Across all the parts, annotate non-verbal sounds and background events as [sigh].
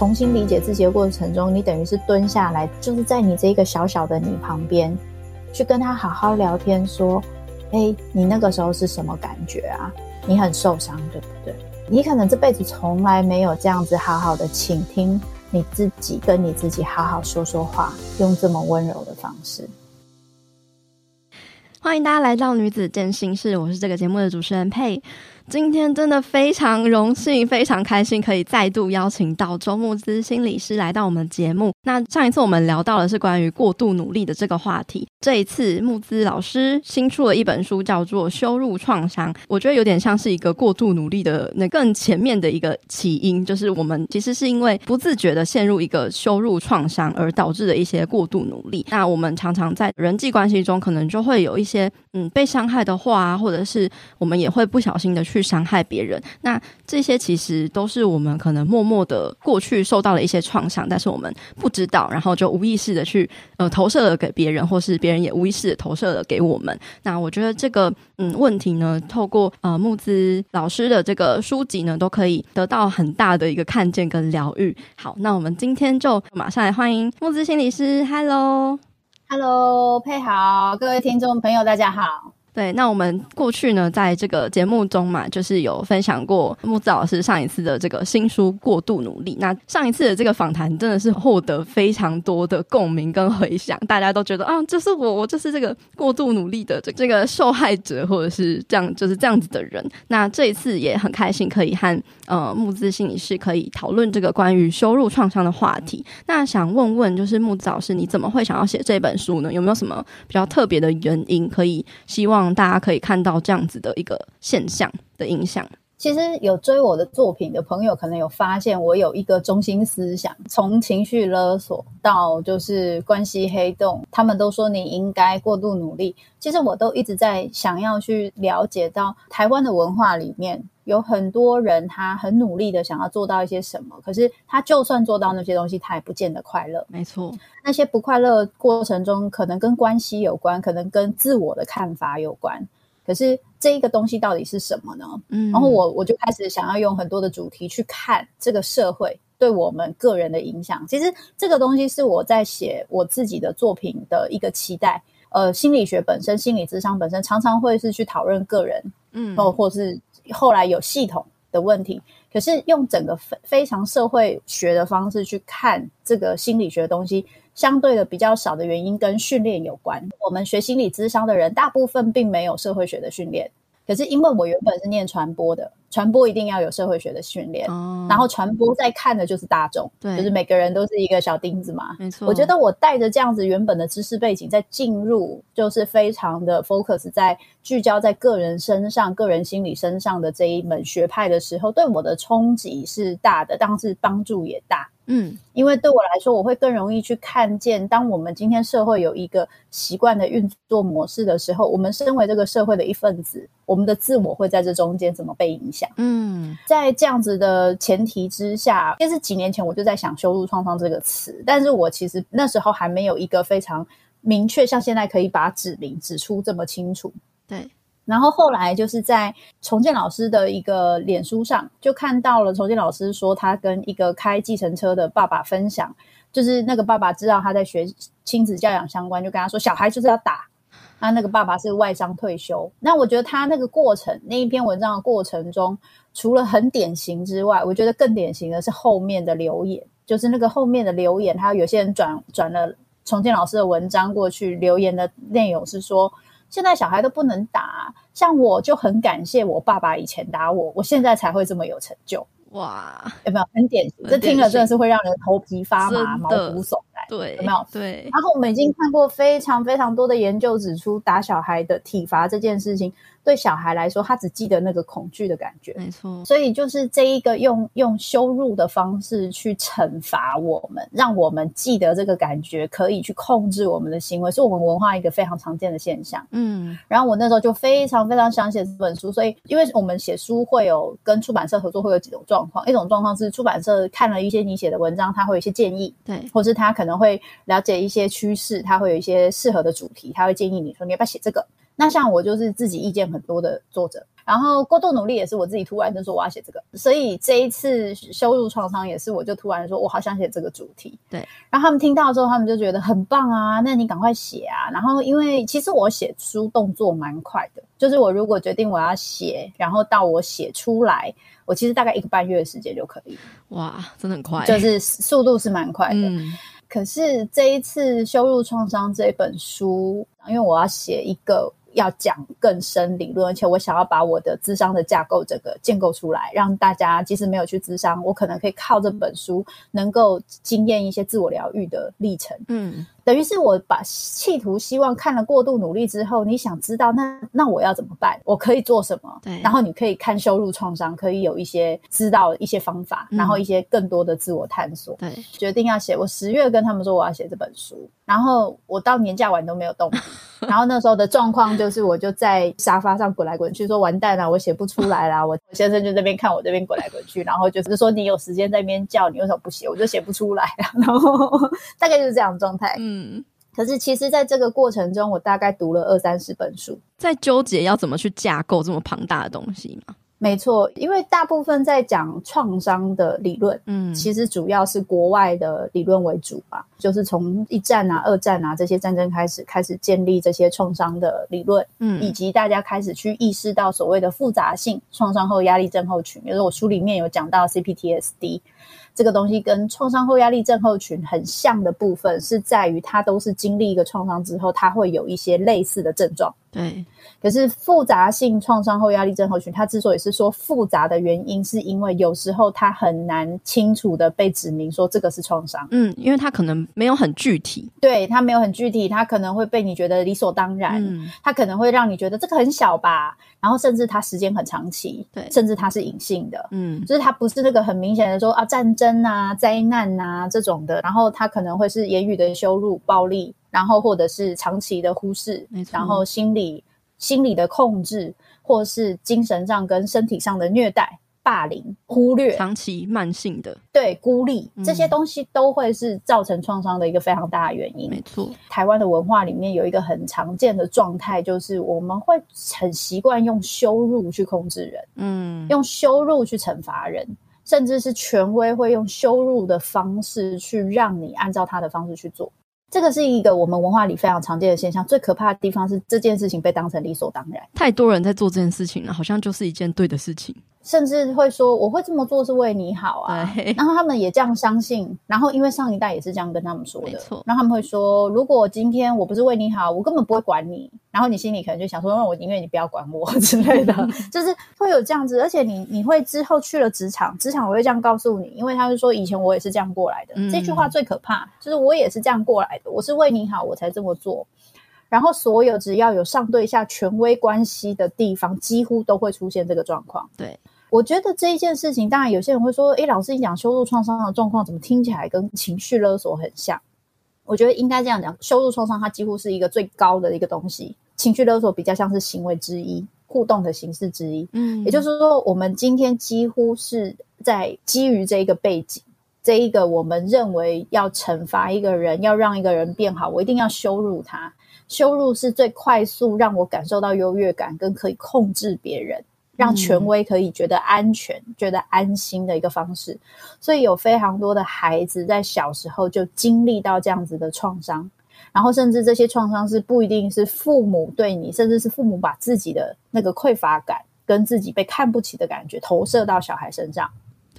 重新理解自己的过程中，你等于是蹲下来，就是在你这一个小小的你旁边，去跟他好好聊天，说：“哎，你那个时候是什么感觉啊？你很受伤，对不对？你可能这辈子从来没有这样子好好的倾听你自己，跟你自己好好说说话，用这么温柔的方式。”欢迎大家来到女子健心室，我是这个节目的主持人佩。今天真的非常荣幸，非常开心，可以再度邀请到周慕姿心理师来到我们节目。那上一次我们聊到的是关于过度努力的这个话题，这一次慕姿老师新出了一本书，叫做《羞辱创伤》。我觉得有点像是一个过度努力的那更前面的一个起因，就是我们其实是因为不自觉的陷入一个羞辱创伤而导致的一些过度努力。那我们常常在人际关系中，可能就会有一些嗯被伤害的话，或者是我们也会不小心的去。伤害别人，那这些其实都是我们可能默默的过去受到了一些创伤，但是我们不知道，然后就无意识的去呃投射了给别人，或是别人也无意识的投射了给我们。那我觉得这个嗯问题呢，透过呃木子老师的这个书籍呢，都可以得到很大的一个看见跟疗愈。好，那我们今天就马上来欢迎木子心理师 Hello，佩好，各位听众朋友，大家好。对，那我们过去呢，在这个节目中嘛，就是有分享过木子老师上一次的这个新书《过度努力》。那上一次的这个访谈真的是获得非常多的共鸣跟回响，大家都觉得啊，就是我，我就是这个过度努力的这这个受害者，或者是这样就是这样子的人。那这一次也很开心，可以和呃木子心理师可以讨论这个关于羞辱创伤的话题。那想问问，就是木子老师，你怎么会想要写这本书呢？有没有什么比较特别的原因？可以希望。大家可以看到这样子的一个现象的影响。其实有追我的作品的朋友，可能有发现我有一个中心思想，从情绪勒索到就是关系黑洞，他们都说你应该过度努力。其实我都一直在想要去了解到台湾的文化里面有很多人，他很努力的想要做到一些什么，可是他就算做到那些东西，他也不见得快乐。没错，那些不快乐过程中，可能跟关系有关，可能跟自我的看法有关。可是这一个东西到底是什么呢？嗯，然后我我就开始想要用很多的主题去看这个社会对我们个人的影响。其实这个东西是我在写我自己的作品的一个期待。呃，心理学本身，心理智商本身，常常会是去讨论个人，嗯，或或是后来有系统的问题。可是用整个非非常社会学的方式去看这个心理学的东西。相对的比较少的原因跟训练有关。我们学心理咨商的人，大部分并没有社会学的训练。可是因为我原本是念传播的，传播一定要有社会学的训练。哦。然后传播在看的就是大众，对，就是每个人都是一个小钉子嘛。没错。我觉得我带着这样子原本的知识背景，在进入就是非常的 focus 在聚焦在个人身上、个人心理身上的这一门学派的时候，对我的冲击是大的，但是帮助也大。嗯，因为对我来说，我会更容易去看见，当我们今天社会有一个习惯的运作模式的时候，我们身为这个社会的一份子，我们的自我会在这中间怎么被影响？嗯，在这样子的前提之下，其实几年前我就在想“羞辱创伤”这个词，但是我其实那时候还没有一个非常明确，像现在可以把指明指出这么清楚。对。然后后来就是在重建老师的一个脸书上，就看到了重建老师说，他跟一个开计程车的爸爸分享，就是那个爸爸知道他在学亲子教养相关，就跟他说，小孩就是要打。他那个爸爸是外商退休。那我觉得他那个过程，那一篇文章的过程中，除了很典型之外，我觉得更典型的是后面的留言，就是那个后面的留言，他有些人转转了重建老师的文章过去，留言的内容是说。现在小孩都不能打，像我就很感谢我爸爸以前打我，我现在才会这么有成就。哇，有没有很典型？这听了真的是会让人头皮发麻、毛骨悚然。对，有没有？对。然后我们已经看过非常非常多的研究指出，打小孩的体罚这件事情。对小孩来说，他只记得那个恐惧的感觉，没错。所以就是这一个用用羞辱的方式去惩罚我们，让我们记得这个感觉，可以去控制我们的行为，是我们文化一个非常常见的现象。嗯。然后我那时候就非常非常想写这本书，所以因为我们写书会有跟出版社合作，会有几种状况。一种状况是出版社看了一些你写的文章，他会有一些建议，对，或是他可能会了解一些趋势，他会有一些适合的主题，他会建议你说你要不要写这个。那像我就是自己意见很多的作者，然然后过度努力也是我自己突然就说我要写这个，所以这一次羞辱创伤也是我就突然说我好想写这个主题。对，然后他们听到之后，他们就觉得很棒啊，那你赶快写啊。然后因为其实我写书动作蛮快的，就是我如果决定我要写，然后到我写出来，我其实大概一个半月的时间就可以。哇，真的很快，就是速度是蛮快的。嗯可是这一次羞辱创伤这本书，因为我要写一个要讲更深理论，而且我想要把我的智商的架构整个建构出来，让大家即使没有去智商，我可能可以靠这本书能够经验一些自我疗愈的历程。嗯。等于是我把企图希望看了过度努力之后，你想知道那那我要怎么办？我可以做什么？对，然后你可以看修路创伤，可以有一些知道一些方法，嗯，然后一些更多的自我探索。对，决定要写。我十月跟他们说我要写这本书，然后我到年假完都没有动笔。[laughs] 然后那时候的状况就是，我就在沙发上滚来滚去，说完蛋了，我写不出来啦。我先生就在那边看我这边滚来滚去，然后就是说你有时间在那边叫，你为什么不写？我就写不出来。然后 [laughs] 大概就是这样的状态。嗯，可是其实在这个过程中，我大概读了二三十本书，在纠结要怎么去架构这么庞大的东西吗？没错，因为大部分在讲创伤的理论，嗯，其实主要是国外的理论为主吧，就是从一战啊、二战啊这些战争开始，开始建立这些创伤的理论，嗯，以及大家开始去意识到所谓的复杂性创伤后压力症候群，比如说我书里面有讲到 CPTSD。这个东西跟创伤后压力症候群很像的部分，是在于它都是经历一个创伤之后，它会有一些类似的症状。对，可是复杂性创伤后压力症候群，它之所以是说复杂的原因，是因为有时候它很难清楚的被指明说这个是创伤。嗯，因为它可能没有很具体。对，它没有很具体，它可能会被你觉得理所当然。嗯，它可能会让你觉得这个很小吧，然后甚至它时间很长期。对，甚至它是隐性的。嗯，就是它不是那个很明显的说啊战争啊灾难啊这种的，然后它可能会是言语的羞辱、暴力。然后，或者是长期的忽视，然后心理心理的控制，或是精神上跟身体上的虐待、霸凌、忽略，长期慢性的对孤立，这些东西都会是造成创伤的一个非常大的原因。没错，台湾的文化里面有一个很常见的状态，就是我们会很习惯用羞辱去控制人，嗯，用羞辱去惩罚人，甚至是权威会用羞辱的方式去让你按照他的方式去做。这个是一个我们文化里非常常见的现象，最可怕的地方是这件事情被当成理所当然。太多人在做这件事情了，好像就是一件对的事情。甚至会说我会这么做是为你好啊，[laughs] 然后他们也这样相信，然后因为上一代也是这样跟他们说的，然后他们会说，如果今天我不是为你好，我根本不会管你。[laughs] 然后你心里可能就想说，那我宁愿你不要管我 [laughs] 之类的，就是会有这样子。而且你你会之后去了职场，职场我会这样告诉你，因为他是说以前我也是这样过来的。嗯。这句话最可怕，就是我也是这样过来的，我是为你好我才这么做。然后所有只要有上对下权威关系的地方，几乎都会出现这个状况。对。我觉得这一件事情，当然有些人会说：“诶，老师，你讲羞辱创伤的状况，怎么听起来跟情绪勒索很像？”我觉得应该这样讲，羞辱创伤它几乎是一个最高的一个东西，情绪勒索比较像是行为之一，互动的形式之一。嗯，也就是说，我们今天几乎是在基于这一个背景，这一个我们认为要惩罚一个人，要让一个人变好，我一定要羞辱他。羞辱是最快速让我感受到优越感，跟可以控制别人。让权威可以觉得安全、嗯、觉得安心的一个方式，所以有非常多的孩子在小时候就经历到这样子的创伤，然后甚至这些创伤是不一定是父母对你，甚至是父母把自己的那个匮乏感跟自己被看不起的感觉投射到小孩身上，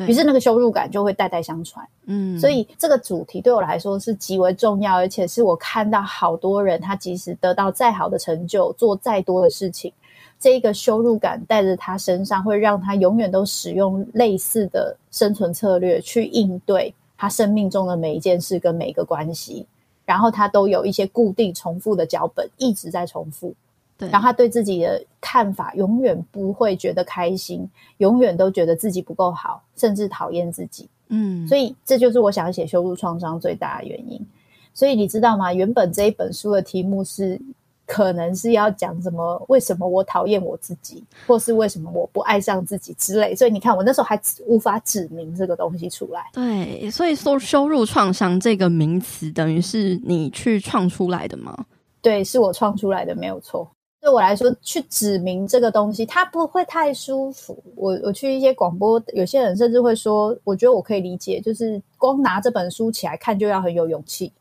于是那个羞辱感就会代代相传。嗯，所以这个主题对我来说是极为重要，而且是我看到好多人他即使得到再好的成就，做再多的事情。这一个羞辱感带着他身上，会让他永远都使用类似的生存策略去应对他生命中的每一件事跟每一个关系，然后他都有一些固定重复的脚本，一直在重复。对，然后他对自己的看法永远不会觉得开心，永远都觉得自己不够好，甚至讨厌自己。嗯，所以这就是我想写羞辱创伤最大的原因。所以你知道吗？原本这一本书的题目是。可能是要讲什么？为什么我讨厌我自己，或是为什么我不爱上自己之类？所以你看，我那时候还无法指明这个东西出来。对，所以说羞辱创伤这个名词，等于是你去创出来的吗？对，是我创出来的，没有错。对我来说，去指明这个东西，它不会太舒服。我我去一些广播，有些人甚至会说，我觉得我可以理解，就是光拿这本书起来看就要很有勇气。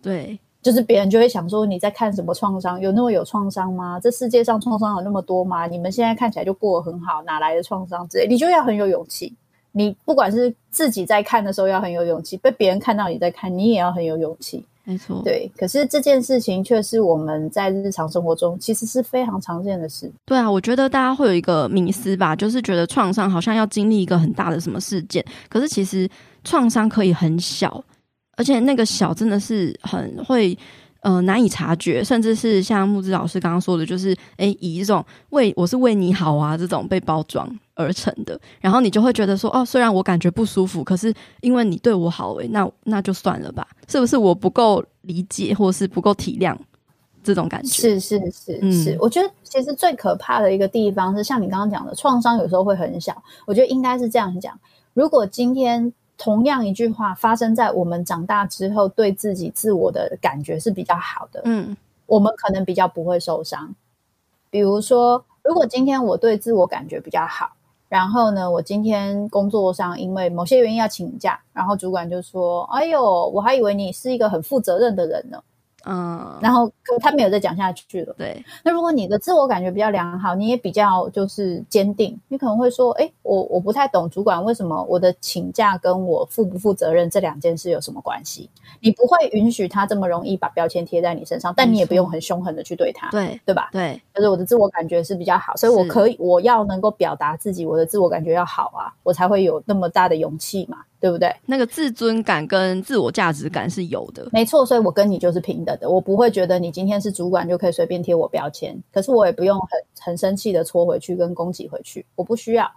对，就是别人就会想说，你在看什么创伤？有那么有创伤吗？这世界上创伤有那么多吗？你们现在看起来就过得很好，哪来的创伤之类？你就要很有勇气。你不管是自己在看的时候要很有勇气，被别人看到你在看，你也要很有勇气。没错，对，可是这件事情却是我们在日常生活中其实是非常常见的事。对啊，我觉得大家会有一个迷思吧，就是觉得创伤好像要经历一个很大的什么事件，可是其实创伤可以很小，而且那个小真的是很会。呃，难以察觉，甚至是像木子老师刚刚说的，就是诶，以一种为我是为你好啊这种被包装而成的，然后你就会觉得说，哦，虽然我感觉不舒服，可是因为你对我好，诶，那那就算了吧，是不是我不够理解，或是不够体谅这种感觉？是是是、嗯、是，我觉得其实最可怕的一个地方是，像你刚刚讲的，创伤有时候会很小，我觉得应该是这样讲，如果今天。同样一句话发生在我们长大之后，对自己自我的感觉是比较好的。嗯，我们可能比较不会受伤。比如说，如果今天我对自我感觉比较好，然后呢，我今天工作上因为某些原因要请假，然后主管就说：“哎呦，我还以为你是一个很负责任的人呢。”嗯，然后他没有再讲下去了。对，那如果你的自我感觉比较良好，你也比较就是坚定，你可能会说：“哎，我我不太懂主管为什么我的请假跟我负不负责任这两件事有什么关系？”你不会允许他这么容易把标签贴在你身上，但你也不用很凶狠的去对他，对对吧？对，就是我的自我感觉是比较好，所以我可以我要能够表达自己，我的自我感觉要好啊，我才会有那么大的勇气嘛。对不对？那个自尊感跟自我价值感是有的，没错。所以我跟你就是平等的，我不会觉得你今天是主管就可以随便贴我标签，可是我也不用很很生气的戳回去跟攻击回去，我不需要。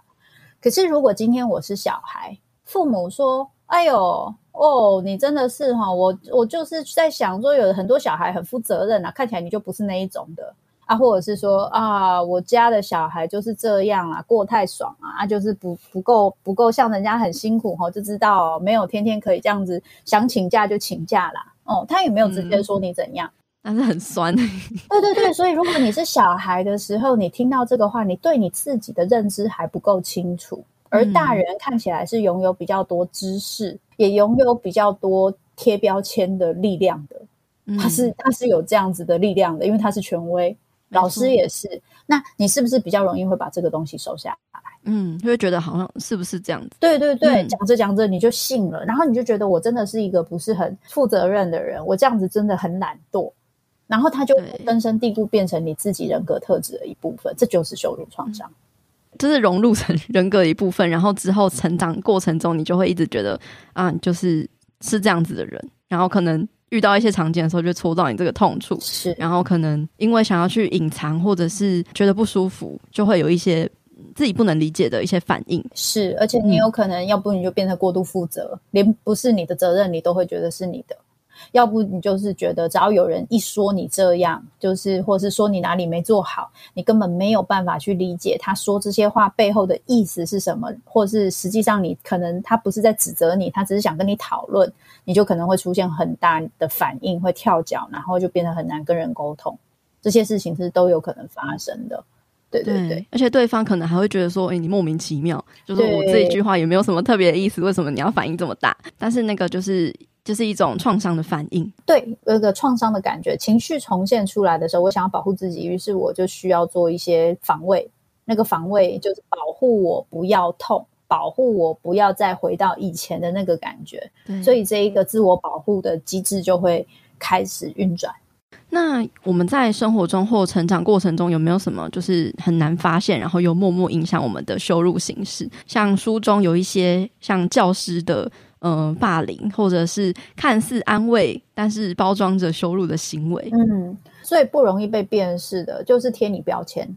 可是如果今天我是小孩，父母说：“哎呦，哦，你真的是哈，我我就是在想说，有很多小孩很负责任啊，看起来你就不是那一种的。”啊，或者是说啊，我家的小孩就是这样啊，过太爽啊，啊就是不不够不够像人家很辛苦哈，就知道没有天天可以这样子想请假就请假啦。哦，他也没有直接说你怎样，但是很酸。[laughs] 对对对，所以如果你是小孩的时候，你听到这个话，你对你自己的认知还不够清楚，而大人看起来是拥有比较多知识，也拥有比较多贴标签的力量的，他是他是有这样子的力量的，因为他是权威。老师也是，那你是不是比较容易会把这个东西收下来？嗯，就会觉得好像是不是这样子？对对对，讲着讲着你就信了，然后你就觉得我真的是一个不是很负责任的人，我这样子真的很懒惰，然后他就根深蒂固变成你自己人格特质的一部分，这就是羞辱创伤，就是融入成 [laughs] 人格的一部分，然后之后成长过程中，你就会一直觉得啊，就是是这样子的人，然后可能。遇到一些场景的时候，就戳到你这个痛处，是，然后可能因为想要去隐藏，或者是觉得不舒服，就会有一些自己不能理解的一些反应。是，而且你有可能，要不你就变得过度负责，嗯，连不是你的责任，你都会觉得是你的。要不你就是觉得，只要有人一说你这样，就是或是说你哪里没做好，你根本没有办法去理解他说这些话背后的意思是什么，或是实际上你可能他不是在指责你，他只是想跟你讨论，你就可能会出现很大的反应，会跳脚，然后就变得很难跟人沟通。这些事情是都有可能发生的。对对对，对，而且对方可能还会觉得说，哎，你莫名其妙，就是我这一句话也没有什么特别的意思，为什么你要反应这么大？但是那个就是。就是一种创伤的反应，对，有一个创伤的感觉，情绪重现出来的时候，我想要保护自己，于是我就需要做一些防卫。那个防卫就是保护我不要痛，保护我不要再回到以前的那个感觉。所以这一个自我保护的机制就会开始运转。那我们在生活中或成长过程中有没有什么就是很难发现，然后又默默影响我们的羞辱形式？像书中有一些像教师的。嗯、呃，霸凌或者是看似安慰，但是包装着羞辱的行为。嗯，所以不容易被辨识的，就是贴你标签。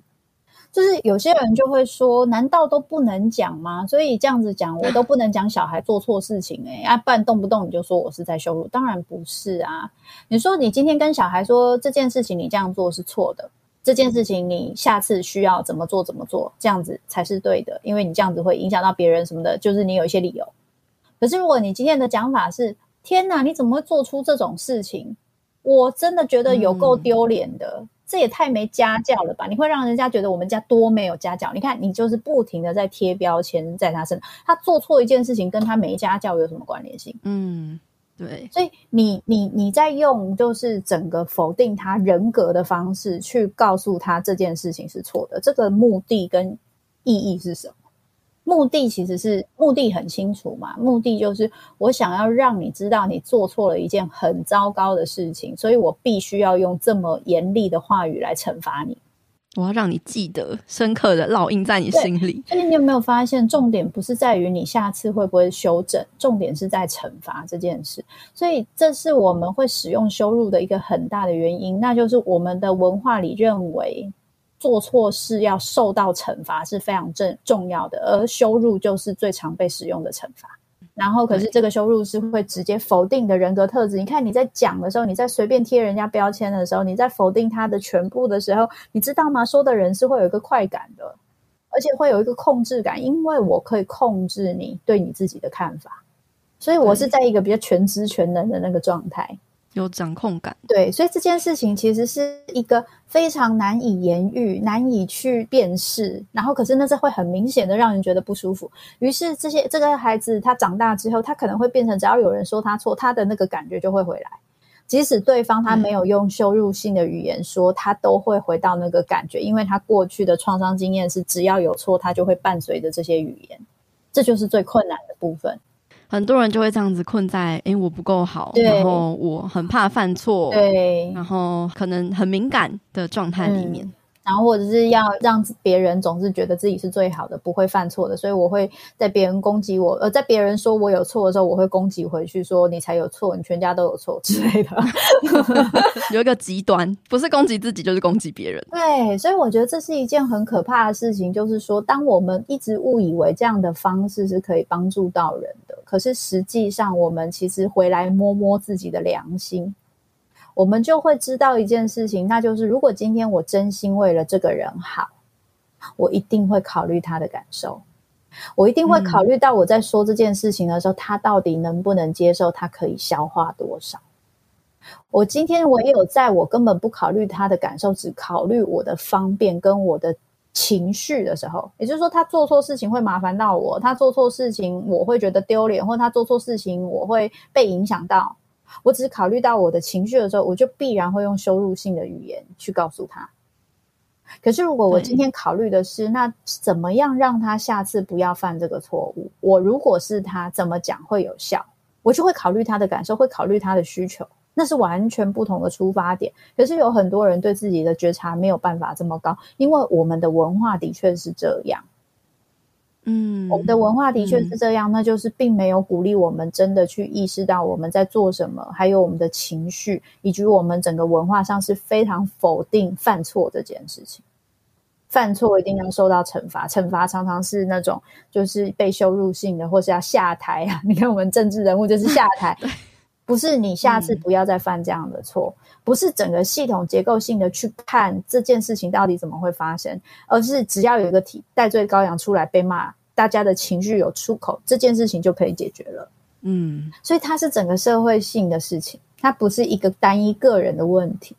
就是有些人就会说，难道都不能讲吗？所以这样子讲，我都不能讲小孩做错事情、欸？哎，[laughs] 啊，不然动不动你就说我是在羞辱？当然不是啊！你说你今天跟小孩说这件事情，你这样做是错的，这件事情你下次需要怎么做怎么做，这样子才是对的，因为你这样子会影响到别人什么的，就是你有一些理由。可是，如果你今天的讲法是“天哪，你怎么会做出这种事情？”我真的觉得有够丢脸的。这也太没家教了吧？你会让人家觉得我们家多没有家教。你看，你就是不停的在贴标签在他身上，他做错一件事情跟他没家教有什么关联性？嗯，对。所以你你你在用就是整个否定他人格的方式去告诉他这件事情是错的，这个目的跟意义是什么？目的其实是目的很清楚嘛，目的就是我想要让你知道你做错了一件很糟糕的事情，所以我必须要用这么严厉的话语来惩罚你。我要让你记得，深刻的烙印在你心里。所以你有没有发现，重点不是在于你下次会不会修正，重点是在惩罚这件事。所以这是我们会使用羞辱的一个很大的原因，那就是我们的文化里认为。做错事要受到惩罚是非常正重要的，而羞辱就是最常被使用的惩罚。然后，可是这个羞辱是会直接否定的人格特质。你看你在讲的时候，你在随便贴人家标签的时候，你在否定他的全部的时候，你知道吗？说的人是会有一个快感的，而且会有一个控制感，因为我可以控制你对你自己的看法，所以我是在一个比较全知全能的那个状态。有掌控感，对，所以这件事情其实是一个非常难以言喻、难以去辨识，然后可是那是会很明显的让人觉得不舒服。于是这些这个孩子他长大之后，他可能会变成只要有人说他错，他的那个感觉就会回来，即使对方他没有用羞辱性的语言说，他都会回到那个感觉，因为他过去的创伤经验是只要有错，他就会伴随着这些语言，这就是最困难的部分。很多人就会这样子困在，诶，我不够好，然后我很怕犯错，对，然后可能很敏感的状态里面。嗯然后或者是要让别人总是觉得自己是最好的，不会犯错的，所以我会在别人攻击我，呃，在别人说我有错的时候，我会攻击回去，说你才有错，你全家都有错之类的。[laughs] 有一个极端，不是攻击自己，就是攻击别人。对，所以我觉得这是一件很可怕的事情，就是说，当我们一直误以为这样的方式是可以帮助到人的，可是实际上我们其实回来摸摸自己的良心。我们就会知道一件事情，那就是如果今天我真心为了这个人好，我一定会考虑他的感受，我一定会考虑到我在说这件事情的时候，嗯、他到底能不能接受，他可以消化多少。我今天唯有在我根本不考虑他的感受，只考虑我的方便跟我的情绪的时候，也就是说，他做错事情会麻烦到我，他做错事情我会觉得丢脸，或他做错事情我会被影响到。我只是考虑到我的情绪的时候，我就必然会用羞辱性的语言去告诉他。可是，如果我今天考虑的是，那怎么样让他下次不要犯这个错误？我如果是他，怎么讲会有效？我就会考虑他的感受，会考虑他的需求，那是完全不同的出发点。可是，有很多人对自己的觉察没有办法这么高，因为我们的文化的确是这样。嗯，我们的文化的确是这样，嗯，那就是并没有鼓励我们真的去意识到我们在做什么，还有我们的情绪，以及我们整个文化上是非常否定犯错这件事情。犯错一定要受到惩罚，惩罚常常是那种就是被羞辱性的，或是要下台啊。[laughs] 你看我们政治人物就是下台，[laughs] 不是你下次不要再犯这样的错，不是整个系统结构性的去看这件事情到底怎么会发生，而是只要有一个体戴罪羔羊出来被骂。大家的情绪有出口，这件事情就可以解决了。嗯，所以它是整个社会性的事情，它不是一个单一个人的问题，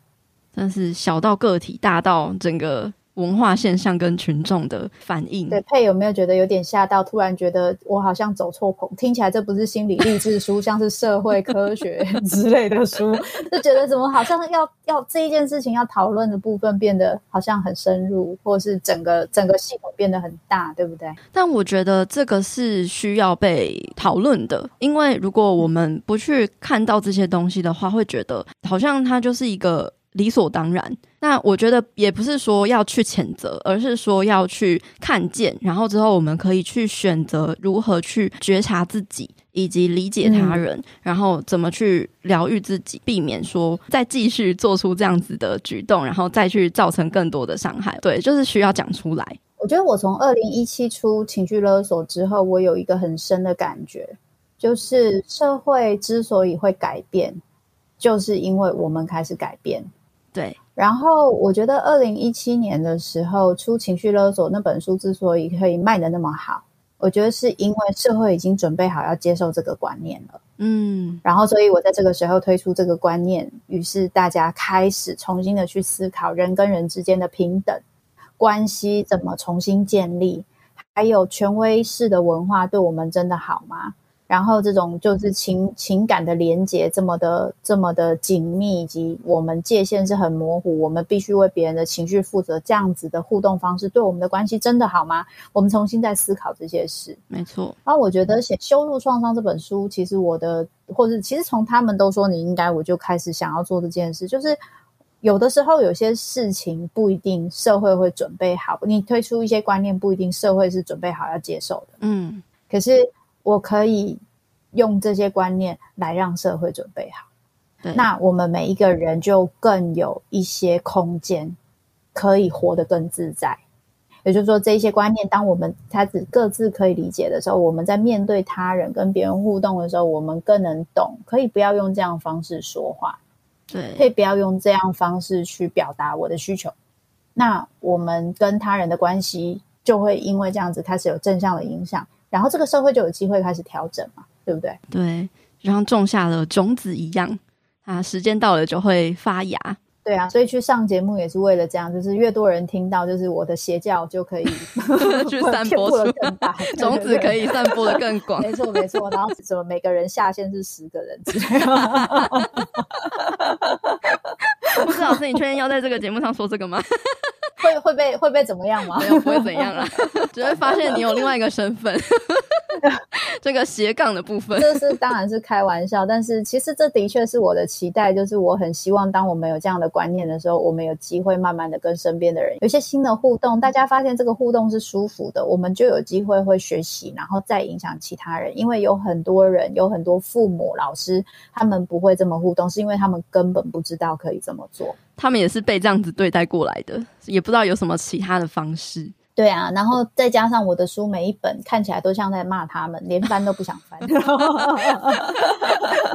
但是小到个体，大到整个。文化现象跟群众的反应，对，佩有没有觉得有点吓到？突然觉得我好像走错棚，听起来这不是心理励志书，像是社会科学之类的书，[laughs] 就觉得怎么好像要要这一件事情要讨论的部分变得好像很深入，或是整个整个系统变得很大，对不对？但我觉得这个是需要被讨论的，因为如果我们不去看到这些东西的话，会觉得好像它就是一个。理所当然。那我觉得也不是说要去谴责，而是说要去看见，然后之后我们可以去选择如何去觉察自己，以及理解他人，嗯、然后怎么去疗愈自己，避免说再继续做出这样子的举动，然后再去造成更多的伤害。对，就是需要讲出来。我觉得我从二零一七出情绪勒索之后，我有一个很深的感觉，就是社会之所以会改变，就是因为我们开始改变。对，然后我觉得二零一七年的时候出《情绪勒索》那本书之所以可以卖的那么好，我觉得是因为社会已经准备好要接受这个观念了。嗯，然后所以我在这个时候推出这个观念，于是大家开始重新的去思考人跟人之间的平等关系怎么重新建立，还有权威式的文化对我们真的好吗？然后这种就是情情感的连接这么的这么的紧密，以及我们界限是很模糊，我们必须为别人的情绪负责，这样子的互动方式对我们的关系真的好吗？我们重新在思考这些事。没错。然后我觉得写《羞辱创伤》这本书，其实我的，或者其实从他们都说你应该，我就开始想要做这件事，就是有的时候有些事情不一定社会会准备好，你推出一些观念不一定社会是准备好要接受的。嗯，可是。我可以用这些观念来让社会准备好，对，那我们每一个人就更有一些空间，可以活得更自在。也就是说，这些观念，当我们他只各自可以理解的时候，我们在面对他人、跟别人互动的时候，我们更能懂。可以不要用这样的方式说话，对，可以不要用这样的方式去表达我的需求。那我们跟他人的关系就会因为这样子开始有正向的影响。然后这个社会就有机会开始调整嘛，对不对？对，就像种下了种子一样啊，时间到了就会发芽。对啊，所以去上节目也是为了这样，就是越多人听到，就是我的邪教就可以 [laughs] 去散播 [laughs] 出更大种子，可以散播的更广。没错，没错。然后什么每个人下线是十个人之类的。[laughs] [laughs] 不是老师，你确定要在这个节目上说这个吗？[laughs] 会会被会被怎么样吗？没有，不会怎样啊，[laughs] 只会发现你有另外一个身份，这个斜杠的部分。这是当然是开玩笑，但是其实这的确是我的期待，就是我很希望当我们有这样的观念的时候，我们有机会慢慢的跟身边的人有一些新的互动，大家发现这个互动是舒服的，我们就有机会会学习，然后再影响其他人。因为有很多人，有很多父母、老师，他们不会这么互动，是因为他们根本不知道可以这么做。他们也是被这样子对待过来的，也不知道有什么其他的方式。对啊，然后再加上我的书每一本看起来都像在骂他们，连翻都不想翻。[laughs]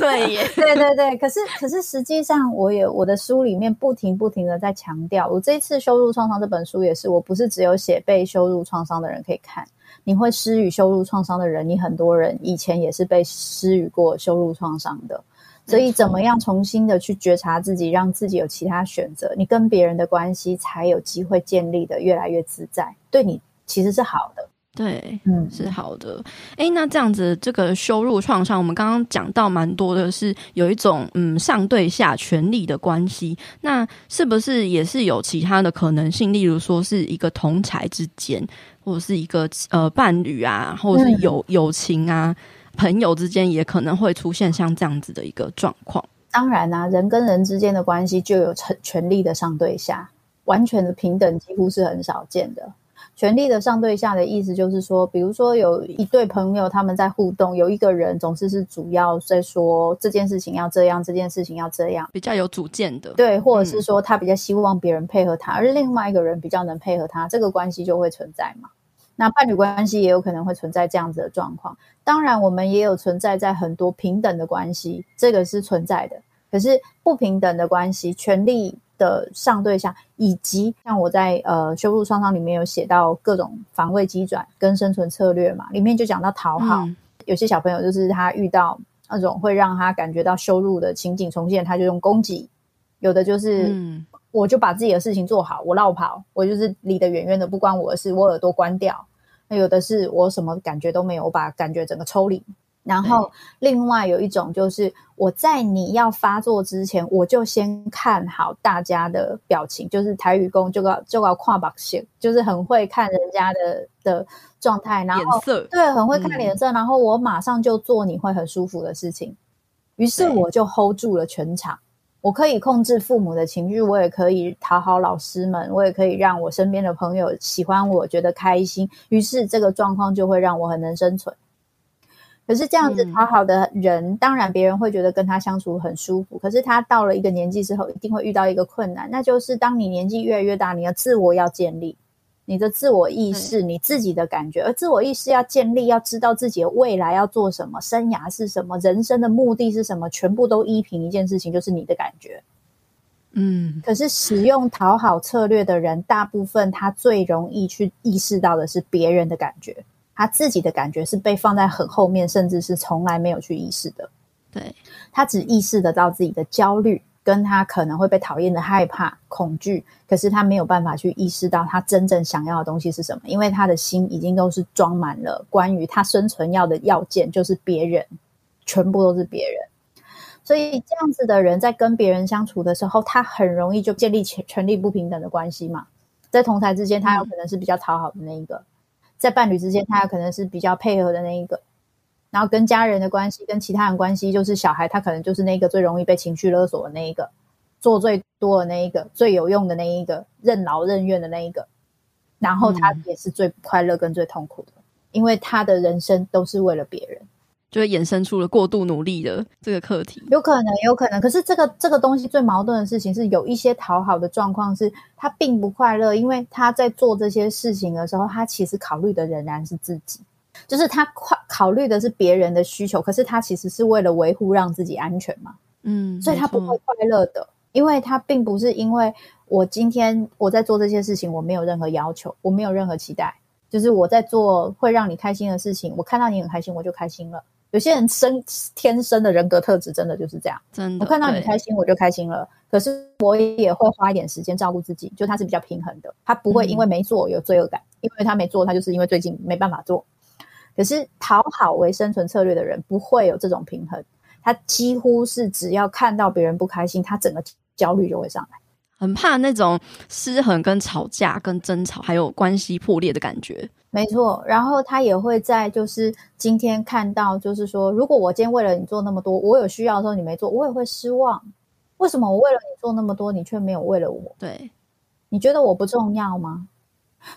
对耶，[laughs] 对对对。可是可是实际上，我也我的书里面不停不停的在强调，我这一次羞辱创伤这本书也是，我不是只有写被羞辱创伤的人可以看，你会施予羞辱创伤的人，你很多人以前也是被施予过羞辱创伤的。所以，怎么样重新的去觉察自己，让自己有其他选择，你跟别人的关系才有机会建立的越来越自在，对你其实是好的。对，嗯，是好的。诶，那这样子，这个羞辱创伤，我们刚刚讲到蛮多的是有一种嗯上对下权力的关系，那是不是也是有其他的可能性？例如说是一个同才之间，或者是一个呃伴侣啊，或者是友、嗯、友情啊。朋友之间也可能会出现像这样子的一个状况。当然啦、啊，人跟人之间的关系就有权权力的上对下，完全的平等几乎是很少见的。权力的上对下的意思就是说，比如说有一对朋友他们在互动，有一个人总是是主要在说这件事情要这样，这件事情要这样，比较有主见的。对，或者是说他比较希望别人配合他，嗯、而另外一个人比较能配合他，这个关系就会存在嘛。那伴侣关系也有可能会存在这样子的状况，当然我们也有存在在很多平等的关系，这个是存在的。可是不平等的关系，权力的上对象，以及像我在呃羞辱创伤里面有写到各种防卫机转跟生存策略嘛，里面就讲到讨好，嗯、有些小朋友就是他遇到那种会让他感觉到羞辱的情景重现，他就用攻击；有的就是。嗯我就把自己的事情做好，我绕跑，我就是离得远远的，不关我的事，我耳朵关掉。那有的是我什么感觉都没有，我把感觉整个抽离。然后另外有一种就是我在你要发作之前，我就先看好大家的表情，就是台语工就要就要跨把线，就是很会看人家的的状态，然后对，很会看脸色，嗯，然后我马上就做你会很舒服的事情。于是我就 hold 住了全场。我可以控制父母的情绪，我也可以讨好老师们，我也可以让我身边的朋友喜欢我，觉得开心。于是这个状况就会让我很能生存。可是这样子讨好的人，嗯、当然别人会觉得跟他相处很舒服。可是他到了一个年纪之后，一定会遇到一个困难，那就是当你年纪越来越大，你的自我要建立。你的自我意识，你自己的感觉，而自我意识要建立，要知道自己的未来要做什么，生涯是什么，人生的目的是什么，全部都依凭一件事情，就是你的感觉。嗯，可是使用讨好策略的人，大部分他最容易去意识到的是别人的感觉，他自己的感觉是被放在很后面，甚至是从来没有去意识的。对，他只意识得到自己的焦虑，跟他可能会被讨厌的害怕、恐惧，可是他没有办法去意识到他真正想要的东西是什么，因为他的心已经都是装满了关于他生存要的要件，就是别人，全部都是别人。所以这样子的人在跟别人相处的时候，他很容易就建立权权力不平等的关系嘛。在同台之间，他有可能是比较讨好的那一个；在伴侣之间，他有可能是比较配合的那一个。然后跟家人的关系，跟其他人关系，就是小孩，他可能就是那个最容易被情绪勒索的那一个，做最多的那一个，最有用的那一个，任劳任怨的那一个。然后他也是最不快乐跟最痛苦的，因为他的人生都是为了别人。就会衍生出了过度努力的这个课题，有可能，有可能。可是这个这个东西最矛盾的事情是，有一些讨好的状况是他并不快乐，因为他在做这些事情的时候，他其实考虑的仍然是自己，就是他快考虑的是别人的需求，可是他其实是为了维护让自己安全嘛，嗯，所以他不会快乐的，因为他并不是因为我今天我在做这些事情，我没有任何要求，我没有任何期待，就是我在做会让你开心的事情，我看到你很开心，我就开心了。有些人生天生的人格特质真的就是这样，真的。我看到你开心，我就开心了。可是我也会花一点时间照顾自己，就他是比较平衡的，他不会因为没做有罪恶感，嗯、因为他没做，他就是因为最近没办法做。可是讨好为生存策略的人不会有这种平衡，他几乎是只要看到别人不开心，他整个焦虑就会上来。很怕那种失衡、跟吵架、跟争吵，还有关系破裂的感觉。没错，然后他也会在就是今天看到，就是说，如果我今天为了你做那么多，我有需要的时候你没做，我也会失望。为什么我为了你做那么多，你却没有为了我？对，你觉得我不重要吗？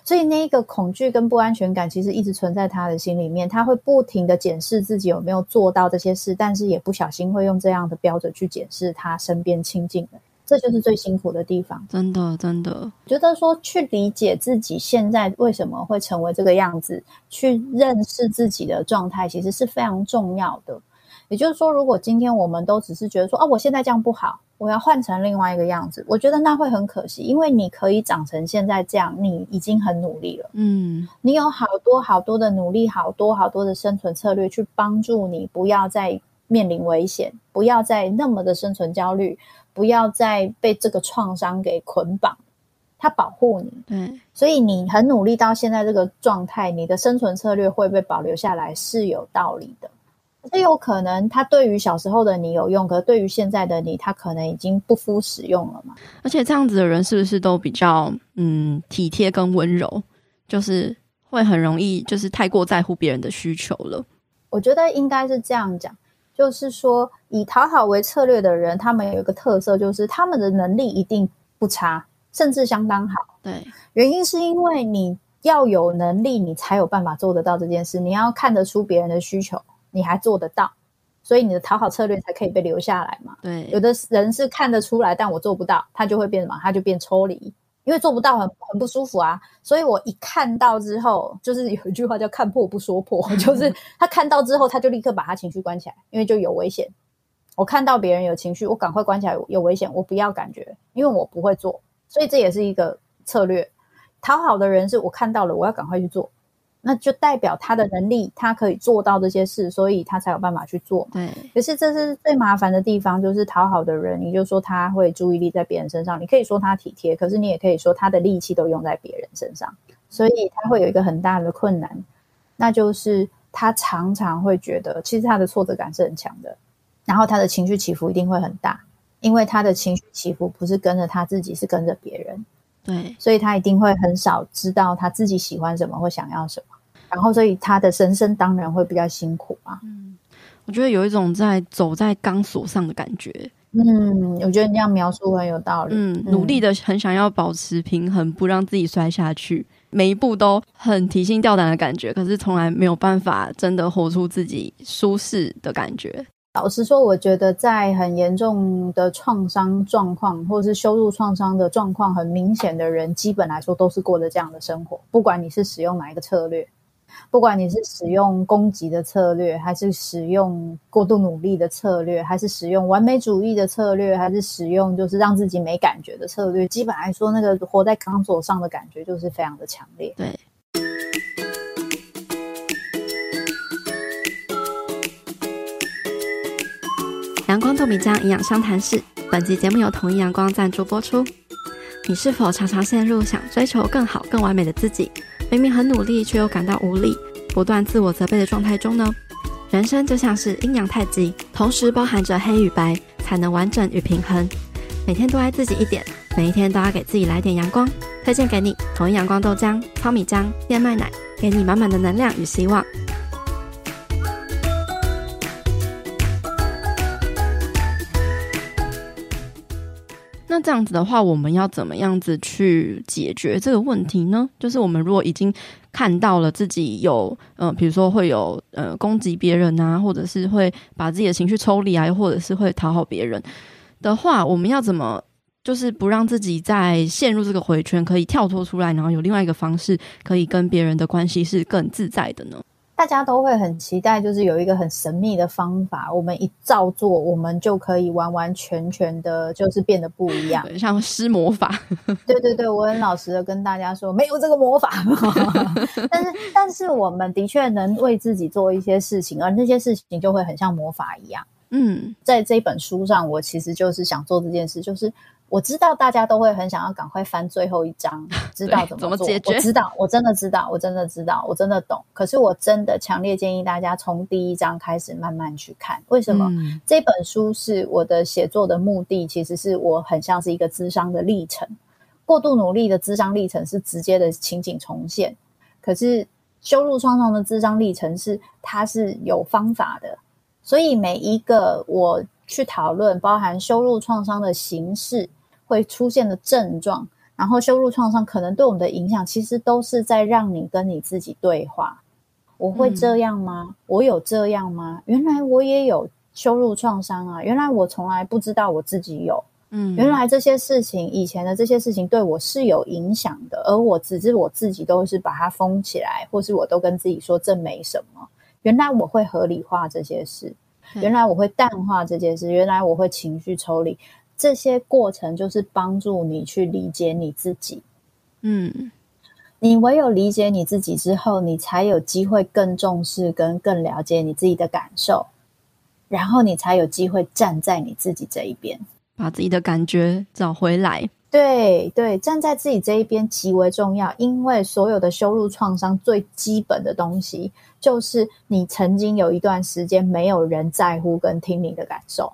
所以那个恐惧跟不安全感其实一直存在他的心里面，他会不停的检视自己有没有做到这些事，但是也不小心会用这样的标准去检视他身边亲近的。这就是最辛苦的地方，真的，真的觉得说去理解自己现在为什么会成为这个样子，去认识自己的状态，其实是非常重要的。也就是说，如果今天我们都只是觉得说啊，我现在这样不好，我要换成另外一个样子，我觉得那会很可惜，因为你可以长成现在这样，你已经很努力了。嗯，你有好多好多的努力，好多好多的生存策略，去帮助你不要再面临危险，不要再那么的生存焦虑。不要再被这个创伤给捆绑，它保护你。对，所以你很努力到现在这个状态，你的生存策略会被保留下来是有道理的。可是有可能它对于小时候的你有用，可是对于现在的你，它可能已经不敷使用了嘛。而且这样子的人是不是都比较嗯体贴跟温柔？就是会很容易就是太过在乎别人的需求了。我觉得应该是这样讲。就是说，以讨好为策略的人，他们有一个特色，就是他们的能力一定不差，甚至相当好。对，原因是因为你要有能力，你才有办法做得到这件事。你要看得出别人的需求，你还做得到，所以你的讨好策略才可以被留下来嘛。对，有的人是看得出来，但我做不到，他就会变什么？他就变抽离。因为做不到很很不舒服啊，所以我一看到之后，就是有一句话叫“看破不说破”，[laughs] 就是他看到之后，他就立刻把他情绪关起来，因为就有危险。我看到别人有情绪，我赶快关起来，有危险，我不要感觉，因为我不会做，所以这也是一个策略。讨好的人是我看到了，我要赶快去做。那就代表他的能力，他可以做到这些事，所以他才有办法去做。对，可是这是最麻烦的地方，就是讨好的人，你就说他会注意力在别人身上，你可以说他体贴，可是你也可以说他的力气都用在别人身上，所以他会有一个很大的困难，那就是他常常会觉得，其实他的挫折感是很强的，然后他的情绪起伏一定会很大，因为他的情绪起伏不是跟着他自己，是跟着别人。对，所以他一定会很少知道他自己喜欢什么或想要什么。然后，所以他的人生当然会比较辛苦啊。嗯，我觉得有一种在走在钢索上的感觉。嗯，我觉得你这样描述很有道理。嗯，努力的很想要保持平衡，不让自己摔下去，每一步都很提心吊胆的感觉，可是从来没有办法真的活出自己舒适的感觉。老实说，我觉得在很严重的创伤状况，或是羞辱创伤的状况很明显的人，基本来说都是过着这样的生活，不管你是使用哪一个策略。不管你是使用攻击的策略，还是使用过度努力的策略，还是使用完美主义的策略，还是使用就是让自己没感觉的策略，基本来说，那个活在钢索上的感觉就是非常的强烈。对。阳光豆米浆营养商谈室，本集节目由统一阳光赞助播出。你是否常常陷入想追求更好、更完美的自己，明明很努力却又感到无力，不断自我责备的状态中呢？人生就像是阴阳太极，同时包含着黑与白，才能完整与平衡。每天多爱自己一点，每一天都要给自己来点阳光。推荐给你同一阳光豆浆、糙米浆、燕麦奶，给你满满的能量与希望。那这样子的话，我们要怎么样子去解决这个问题呢？就是我们如果已经看到了自己有，嗯、呃，比如说会有呃攻击别人啊，或者是会把自己的情绪抽离啊，或者是会讨好别人的话，我们要怎么就是不让自己再陷入这个回圈，可以跳脱出来，然后有另外一个方式可以跟别人的关系是更自在的呢？大家都会很期待，就是有一个很神秘的方法，我们一照做，我们就可以完完全全的，就是变得不一样，像施魔法。[laughs] 对对对，我很老实的跟大家说，没有这个魔法。但是，但是我们的确能为自己做一些事情，而那些事情就会很像魔法一样。嗯，在这本书上，我其实就是想做这件事，就是。我知道大家都会很想要赶快翻最后一章，[laughs] 知道怎么做。怎么解决？我知道，我真的知道，我真的知道，我真的懂。可是我真的强烈建议大家从第一章开始慢慢去看。为什么？嗯、这本书是我的写作的目的，其实是我很像是一个智商的历程。过度努力的智商历程是直接的情景重现，可是修路创伤的智商历程是它是有方法的。所以每一个我去讨论，包含羞辱创伤的形式。会出现的症状，然后羞辱创伤可能对我们的影响，其实都是在让你跟你自己对话。我会这样吗？嗯、我有这样吗？原来我也有羞辱创伤啊！原来我从来不知道我自己有。嗯，原来这些事情，以前的这些事情对我是有影响的，而我只是我自己都是把它封起来，或是我都跟自己说这没什么。原来我会合理化这些事，原来我会淡化这件事，原来我会情绪抽离。这些过程就是帮助你去理解你自己，嗯，你唯有理解你自己之后，你才有机会更重视跟更了解你自己的感受，然后你才有机会站在你自己这一边，把自己的感觉找回来。对对，站在自己这一边极为重要，因为所有的羞辱创伤最基本的东西，就是你曾经有一段时间没有人在乎跟听你的感受。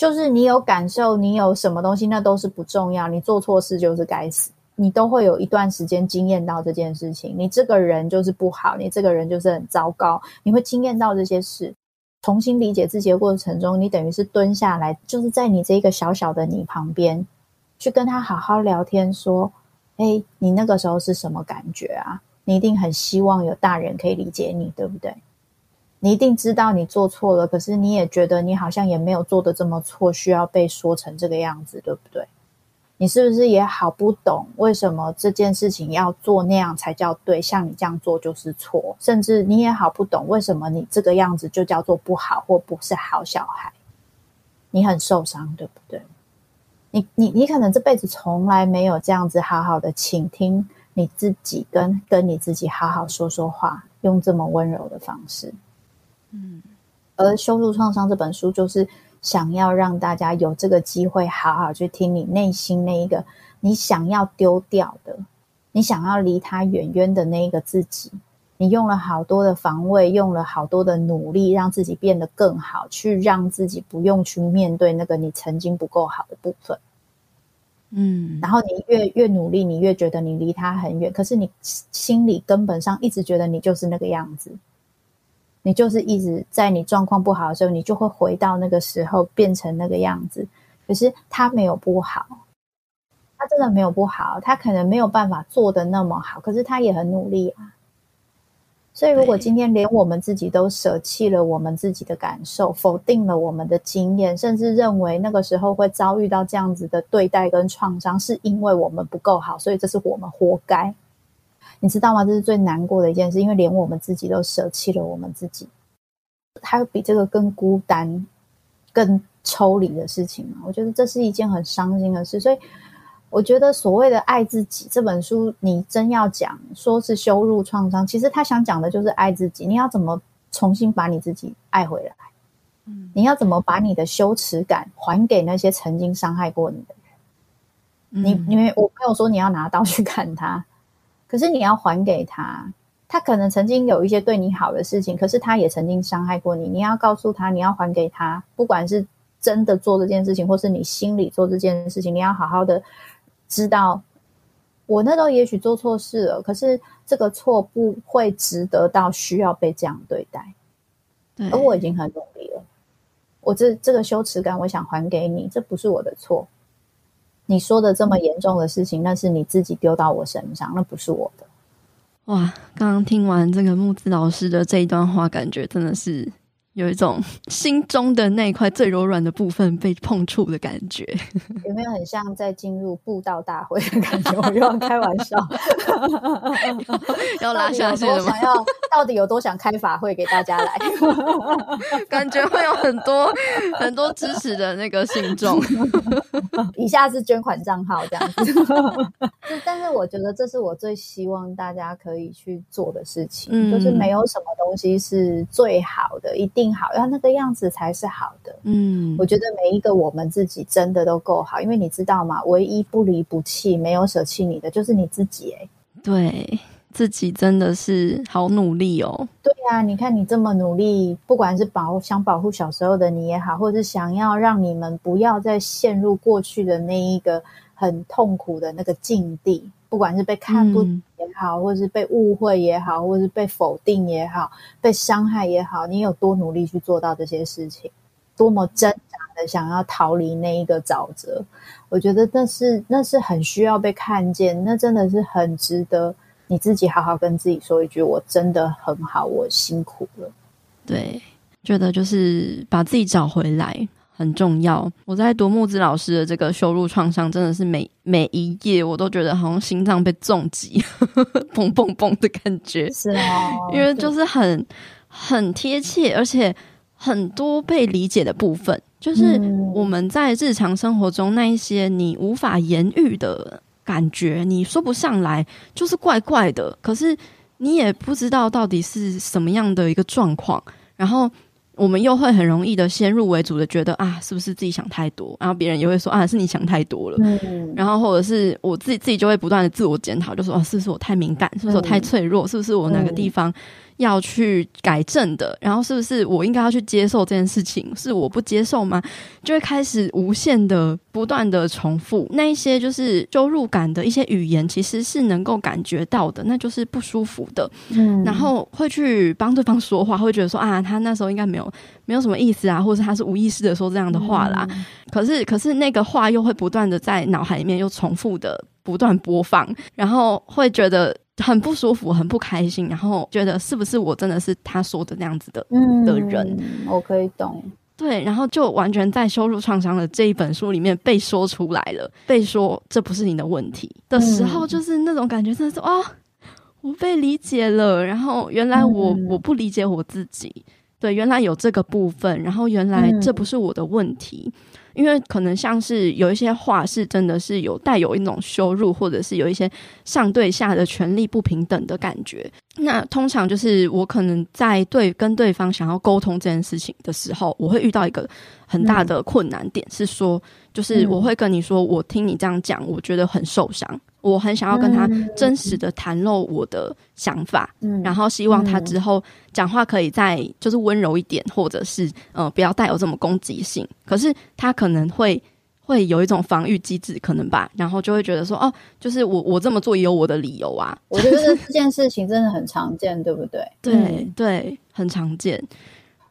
就是你有感受，你有什么东西，那都是不重要。你做错事就是该死，你都会有一段时间经验到这件事情。你这个人就是不好，你这个人就是很糟糕，你会经验到这些事。重新理解自己的过程中，你等于是蹲下来，就是在你这个小小的你旁边，去跟他好好聊天，说：“诶，你那个时候是什么感觉啊？你一定很希望有大人可以理解你，对不对？”你一定知道你做错了，可是你也觉得你好像也没有做得这么错，需要被说成这个样子，对不对？你是不是也好不懂为什么这件事情要做那样才叫对，像你这样做就是错？甚至你也好不懂为什么你这个样子就叫做不好或不是好小孩？你很受伤，对不对？你你你可能这辈子从来没有这样子好好的倾听你自己跟，跟跟你自己好好说说话，用这么温柔的方式。嗯，而《羞辱创伤》这本书就是想要让大家有这个机会，好好去听你内心那一个你想要丢掉的，你想要离他远远的那一个自己。你用了好多的防卫，用了好多的努力，让自己变得更好，去让自己不用去面对那个你曾经不够好的部分。嗯，然后你越越努力，你越觉得你离他很远，可是你心里根本上一直觉得你就是那个样子。你就是一直在你状况不好的时候，你就会回到那个时候，变成那个样子。可是他没有不好，他真的没有不好，他可能没有办法做得那么好，可是他也很努力啊。所以，如果今天连我们自己都舍弃了我们自己的感受，否定了我们的经验，甚至认为那个时候会遭遇到这样子的对待跟创伤，是因为我们不够好，所以这是我们活该。你知道吗？这是最难过的一件事，因为连我们自己都舍弃了我们自己，还有比这个更孤单、更抽离的事情吗？我觉得这是一件很伤心的事。所以，我觉得所谓的爱自己这本书，你真要讲说是羞辱创伤，其实他想讲的就是爱自己。你要怎么重新把你自己爱回来？嗯，你要怎么把你的羞耻感还给那些曾经伤害过你的人？嗯、你因为我没有说你要拿刀去砍他，可是你要还给他。他可能曾经有一些对你好的事情，可是他也曾经伤害过你。你要告诉他，你要还给他，不管是真的做这件事情，或是你心里做这件事情，你要好好的知道，我那时候也许做错事了，可是这个错不会值得到需要被这样对待。而我已经很努力了，我这这个羞耻感，我想还给你，这不是我的错。你说的这么严重的事情，那是你自己丢到我身上，那不是我的。哇，刚刚听完这个木子老师的这一段话，感觉真的是。有一种心中的那一块最柔软的部分被碰触的感觉，[laughs] 有没有很像在进入布道大会的感觉？我又要开玩笑，[laughs] 要拉下去了吗？想要到底有多想开法会给大家来？感觉会有很多很多支持的那个信众。[laughs] 以下是捐款账号这样子。但是我觉得这是我最希望大家可以去做的事情，嗯、就是没有什么东西是最好的，一定。好，要那个样子才是好的。嗯，我觉得每一个我们自己真的都够好，因为你知道吗？唯一不离不弃、没有舍弃你的，就是你自己。哎，对自己真的是好努力哦。对啊，你看你这么努力，不管是保想保护小时候的你也好，或者是想要让你们不要再陷入过去的那一个很痛苦的那个境地。不管是被看不也好，嗯、或是被误会也好，或是被否定也好，被伤害也好，你有多努力去做到这些事情，多么挣扎的想要逃离那一个沼泽，我觉得那是那是很需要被看见，那真的是很值得你自己好好跟自己说一句：我真的很好，我辛苦了。对，觉得就是把自己找回来。很重要。我在读木子老师的这个羞辱创伤，真的是每每一页我都觉得好像心脏被重击，[laughs] 砰砰砰的感觉。是啊，因为就是很很贴切，而且很多被理解的部分，就是我们在日常生活中那一些你无法言喻的感觉，你说不上来，就是怪怪的。可是你也不知道到底是什么样的一个状况，然后。我们又会很容易的先入为主的觉得啊，是不是自己想太多？然后别人也会说啊，是你想太多了。嗯，然后或者是我自己自己就会不断的自我检讨，就说啊，是不是我太敏感？是不是我太脆弱？是不是我哪个地方？要去改正的，然后是不是我应该要去接受这件事情？是我不接受吗？就会开始无限的、不断的重复那一些就是羞辱感的一些语言，其实是能够感觉到的，那就是不舒服的。嗯，然后会去帮对方说话，会觉得说啊，他那时候应该没有没有什么意思啊，或者是他是无意识的说这样的话啦。嗯，可是，可是那个话又会不断的在脑海里面又重复的不断播放，然后会觉得。很不舒服，很不开心，然后觉得是不是我真的是他说的那样子的、嗯、的人？我可以懂，对，然后就完全在羞辱创伤的这一本书里面被说出来了，被说这不是你的问题的时候，就是那种感觉，真的是哦，我被理解了，然后原来我、嗯、我不理解我自己，对，原来有这个部分，然后原来这不是我的问题。嗯因为可能像是有一些话是真的是有带有一种羞辱，或者是有一些上对下的权力不平等的感觉。那通常就是我可能在对跟对方想要沟通这件事情的时候，我会遇到一个很大的困难点，是说，就是我会跟你说，我听你这样讲，我觉得很受伤。我很想要跟他真实的袒露我的想法，嗯，然后希望他之后讲话可以再就是温柔一点，或者是呃不要带有这么攻击性。可是他可能会会有一种防御机制，可能吧，然后就会觉得说哦，就是我我这么做也有我的理由啊。我觉得这 [laughs] 件事情真的很常见，对不对？对、嗯、对，很常见。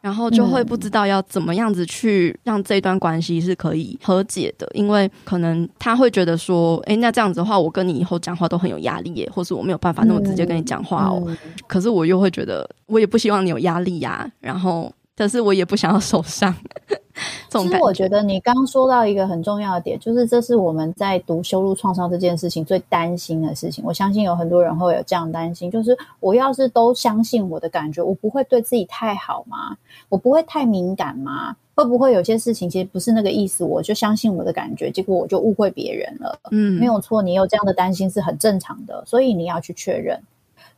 然后就会不知道要怎么样子去让这段关系是可以和解的，因为可能他会觉得说，诶，那这样子的话，我跟你以后讲话都很有压力耶，或是我没有办法那么直接跟你讲话哦。嗯嗯、可是我又会觉得，我也不希望你有压力呀、啊，然后。可是我也不想要受伤。其实我觉得你刚刚说到一个很重要的点，就是这是我们在读修路创伤这件事情最担心的事情。我相信有很多人会有这样担心，就是我要是都相信我的感觉，我不会对自己太好吗？我不会太敏感吗？会不会有些事情其实不是那个意思？我就相信我的感觉，结果我就误会别人了。嗯，没有错，你有这样的担心是很正常的，所以你要去确认。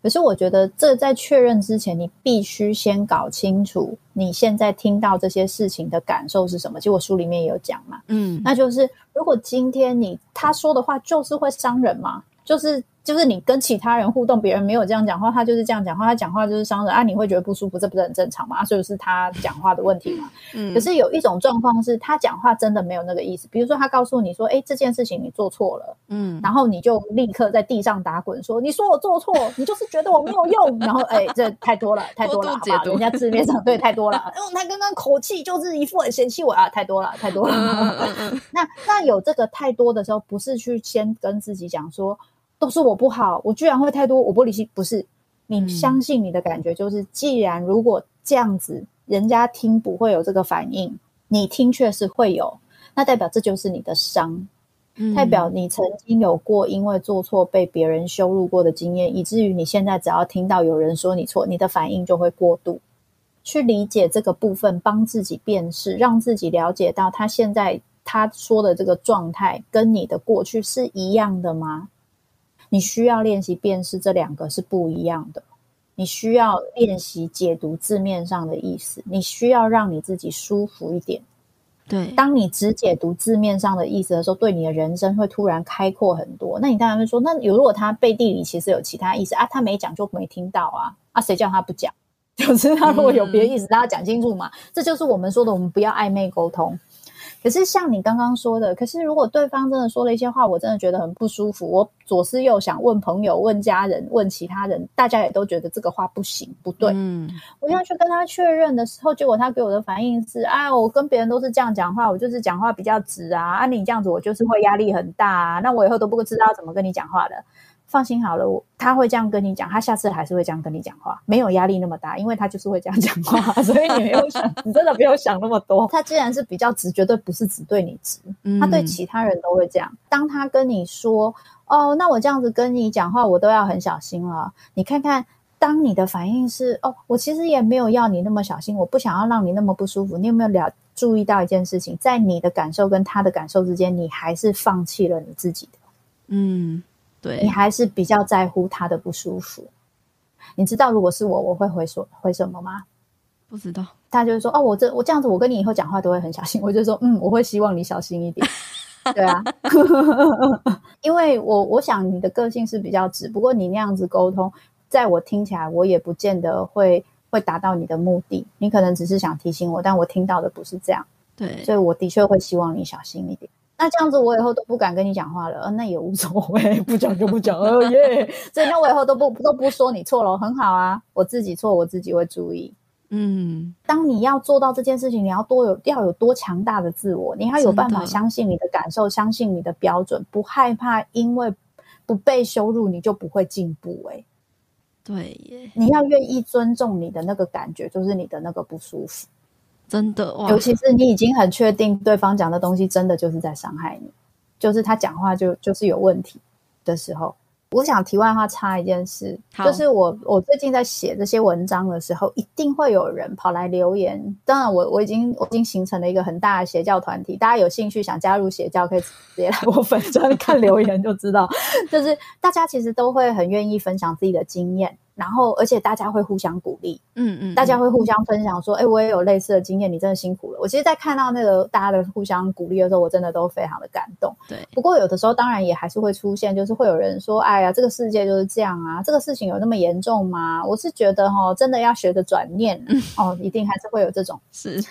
可是我觉得，这在确认之前，你必须先搞清楚你现在听到这些事情的感受是什么。其实我书里面也有讲嘛，嗯，那就是如果今天你他说的话就是会伤人嘛，就是。就是你跟其他人互动，别人没有这样讲话，他就是这样讲话，他讲话就是伤人啊，你会觉得不舒服，这不是很正常吗？所以是他讲话的问题嘛。[laughs] 嗯。可是有一种状况是他讲话真的没有那个意思，比如说他告诉你说：“哎，这件事情你做错了。”嗯。然后你就立刻在地上打滚，说：“你说我做错，你就是觉得我没有用。”然后哎，这太多了，太多了，好吧？人家字面上 [laughs] 对太多了，因为他刚刚口气就是一副很嫌弃我啊，太多了，太多了。[laughs] 那那有这个太多的时候，不是去先跟自己讲说。都是我不好，我居然会太多，我玻璃心。不是，你相信你的感觉，就是、嗯、既然如果这样子，人家听不会有这个反应，你听却是会有，那代表这就是你的伤，嗯、代表你曾经有过因为做错被别人羞辱过的经验，以至于你现在只要听到有人说你错，你的反应就会过度。去理解这个部分，帮自己辨识，让自己了解到他现在他说的这个状态跟你的过去是一样的吗？你需要练习辨识，这两个是不一样的。你需要练习解读字面上的意思，你需要让你自己舒服一点。对，当你只解读字面上的意思的时候，对你的人生会突然开阔很多。那你当然会说，那如果他背地里其实有其他意思啊，他没讲就没听到啊，啊，谁叫他不讲？[laughs] 就是他如果有别的意思，大家讲清楚嘛。这就是我们说的，我们不要暧昧沟通。可是像你刚刚说的，可是如果对方真的说了一些话，我真的觉得很不舒服。我左思右想，问朋友、问家人、问其他人，大家也都觉得这个话不行、不对。嗯，我要去跟他确认的时候，结果他给我的反应是：哎，我跟别人都是这样讲话，我就是讲话比较直啊。啊，你这样子，我就是会压力很大啊。那我以后都不知道怎么跟你讲话的。放心好了，我他会这样跟你讲，他下次还是会这样跟你讲话，没有压力那么大，因为他就是会这样讲话，[laughs] 所以你没有想，你真的不用想那么多。他既然是比较直，绝对不是只对你直，他对其他人都会这样。当他跟你说：“哦，那我这样子跟你讲话，我都要很小心了。”你看看，当你的反应是：“哦，我其实也没有要你那么小心，我不想要让你那么不舒服。”你有没有了注意到一件事情，在你的感受跟他的感受之间，你还是放弃了你自己的？嗯。对，你还是比较在乎他的不舒服。你知道，如果是我，我会回说回什么吗？不知道。他就是说，哦，我这我这样子，我跟你以后讲话都会很小心。我就说，嗯，我会希望你小心一点。对啊，[laughs] 因为我我想你的个性是比较直，不过你那样子沟通，在我听起来，我也不见得会会达到你的目的。你可能只是想提醒我，但我听到的不是这样。对，所以我的确会希望你小心一点。那这样子，我以后都不敢跟你讲话了。那也无所谓，不讲就不讲。哦耶！所以那我以后都不都不说你错了，很好啊。我自己错，我自己会注意。嗯，当你要做到这件事情，你要多有要有多强大的自我，你要有办法相信你的感受，相信你的标准，不害怕，因为不被羞辱，你就不会进步。哎，对耶，你要愿意尊重你的那个感觉，就是你的那个不舒服。真的哇，尤其是你已经很确定对方讲的东西真的就是在伤害你，就是他讲话就就是有问题的时候。我想题外话插一件事，就是我我最近在写这些文章的时候，一定会有人跑来留言。当然我，我我已经我已经形成了一个很大的邪教团体，大家有兴趣想加入邪教，可以直接来我粉专看留言就知道。[laughs] 就是大家其实都会很愿意分享自己的经验。然后，而且大家会互相鼓励，嗯嗯，大家会互相分享说，哎，我也有类似的经验，你真的辛苦了。我其实，在看到那个大家的互相鼓励的时候，我真的都非常的感动。对，不过有的时候，当然也还是会出现，就是会有人说，哎呀，这个世界就是这样啊，这个事情有那么严重吗？我是觉得哈，真的要学着转念，嗯，哦，一定还是会有这种。[laughs] 是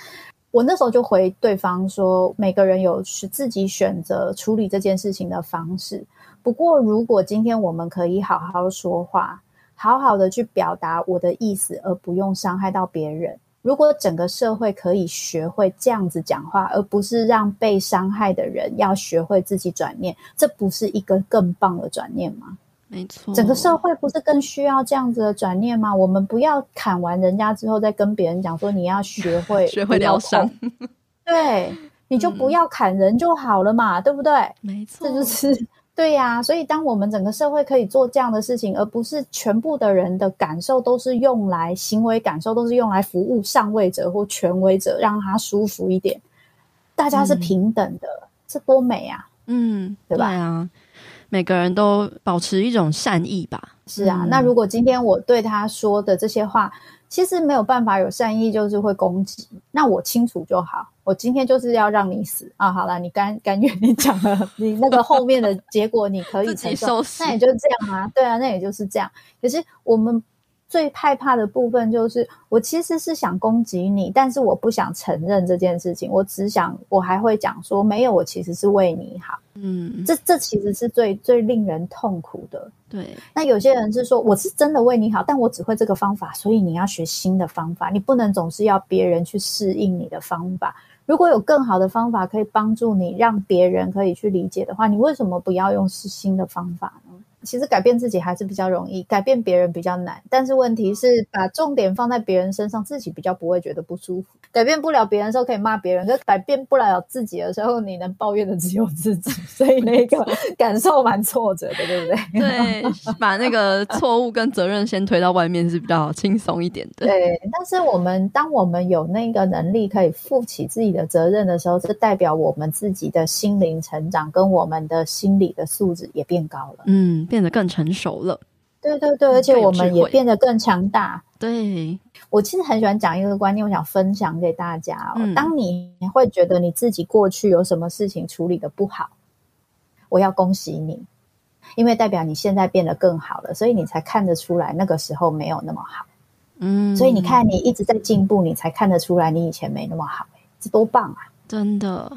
我那时候就回对方说，每个人有是自己选择处理这件事情的方式。不过，如果今天我们可以好好说话。好好的去表达我的意思，而不用伤害到别人。如果整个社会可以学会这样子讲话，而不是让被伤害的人要学会自己转念，这不是一个更棒的转念吗？没错，整个社会不是更需要这样子的转念吗？我们不要砍完人家之后再跟别人讲说，你要学会 [laughs] 学会疗伤，对，你就不要砍人就好了嘛，嗯、对不对？没错，这就是。对呀、啊，所以当我们整个社会可以做这样的事情，而不是全部的人的感受都是用来行为感受都是用来服务上位者或权威者，让他舒服一点，大家是平等的，这、嗯、多美啊！嗯，对吧？对啊，每个人都保持一种善意吧。是啊，嗯、那如果今天我对他说的这些话，其实没有办法有善意，就是会攻击。那我清楚就好，我今天就是要让你死啊！好了，你甘甘愿你讲了，你那个后面的结果你可以 [laughs] 承受，那也就是这样啊。对啊，那也就是这样。可是我们。最害怕的部分就是，我其实是想攻击你，但是我不想承认这件事情。我只想，我还会讲说，没有，我其实是为你好。嗯，这这其实是最最令人痛苦的。对，那有些人是说，我是真的为你好，但我只会这个方法，所以你要学新的方法。你不能总是要别人去适应你的方法。如果有更好的方法可以帮助你，让别人可以去理解的话，你为什么不要用新的方法呢？其实改变自己还是比较容易，改变别人比较难。但是问题是，把重点放在别人身上，自己比较不会觉得不舒服。改变不了别人的时候，可以骂别人；可是改变不了自己的时候，你能抱怨的只有自己。所以那个 [laughs] 感受蛮挫折的，对不对？对，把那个错误跟责任先推到外面是比较轻松一点的。对，但是我们当我们有那个能力可以负起自己的责任的时候，这代表我们自己的心灵成长跟我们的心理的素质也变高了。嗯。变得更成熟了，对对对，而且我们也变得更强大。对，我其实很喜欢讲一个观念，我想分享给大家哦。嗯，当你会觉得你自己过去有什么事情处理得不好，我要恭喜你，因为代表你现在变得更好了，所以你才看得出来那个时候没有那么好。嗯，所以你看你一直在进步，你才看得出来你以前没那么好，这多棒啊！真的，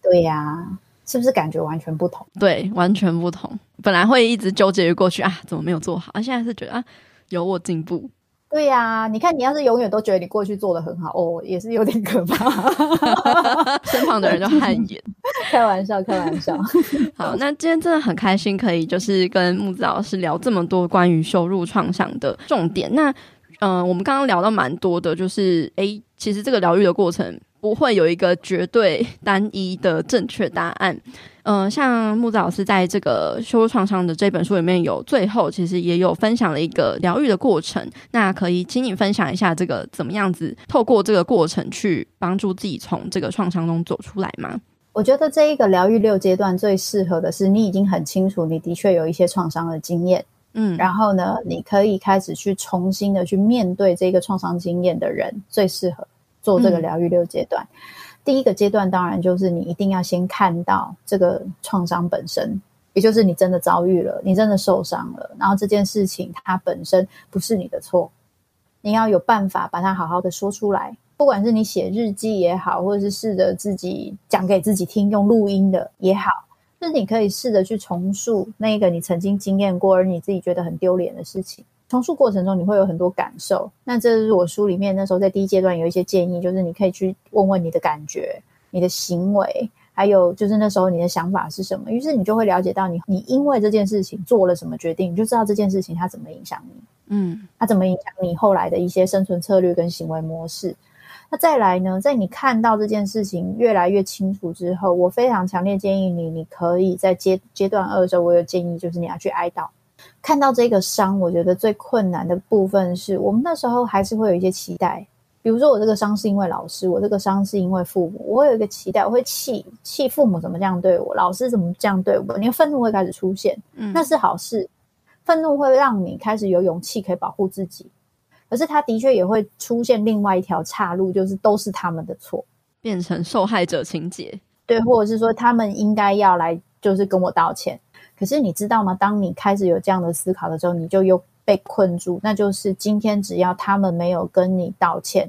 对呀。是不是感觉完全不同？对，完全不同。本来会一直纠结于过去啊，怎么没有做好？啊，现在是觉得啊，有我进步。对呀、啊，你看，你要是永远都觉得你过去做的很好，哦，也是有点可怕。[laughs] 身旁的人就汗颜。开玩笑，开玩笑。[laughs] 好，那今天真的很开心，可以就是跟木子老师聊这么多关于羞辱创伤的重点。那嗯、呃，我们刚刚聊到蛮多的，就是哎，其实这个疗愈的过程。不会有一个绝对单一的正确答案。嗯、呃，像木子老师在这个羞辱创伤的这本书里面有最后其实也有分享了一个疗愈的过程。那可以请你分享一下这个怎么样子透过这个过程去帮助自己从这个创伤中走出来吗？我觉得这一个疗愈六阶段最适合的是你已经很清楚你的确有一些创伤的经验，嗯，然后呢，你可以开始去重新的去面对这个创伤经验的人最适合。做这个疗愈六阶段，嗯、第一个阶段当然就是你一定要先看到这个创伤本身，也就是你真的遭遇了，你真的受伤了，然后这件事情它本身不是你的错，你要有办法把它好好的说出来，不管是你写日记也好，或者是试着自己讲给自己听，用录音的也好，就是你可以试着去重述那个你曾经经验过而你自己觉得很丢脸的事情。重塑过程中，你会有很多感受。那这是我书里面那时候在第一阶段有一些建议，就是你可以去问问你的感觉、你的行为，还有就是那时候你的想法是什么。于是你就会了解到你，你你因为这件事情做了什么决定，你就知道这件事情它怎么影响你。嗯，它怎么影响你后来的一些生存策略跟行为模式。那再来呢，在你看到这件事情越来越清楚之后，我非常强烈建议你，你可以在阶阶段二的时候，我有建议就是你要去哀悼。看到这个伤，我觉得最困难的部分是我们那时候还是会有一些期待，比如说我这个伤是因为老师，我这个伤是因为父母，我会有一个期待，我会气气父母怎么这样对我，老师怎么这样对我，你的愤怒会开始出现，嗯，那是好事，愤怒会让你开始有勇气可以保护自己，可是他的确也会出现另外一条岔路，就是都是他们的错，变成受害者情节，对，或者是说他们应该要来就是跟我道歉。可是你知道吗？当你开始有这样的思考的时候，你就又被困住。那就是今天只要他们没有跟你道歉，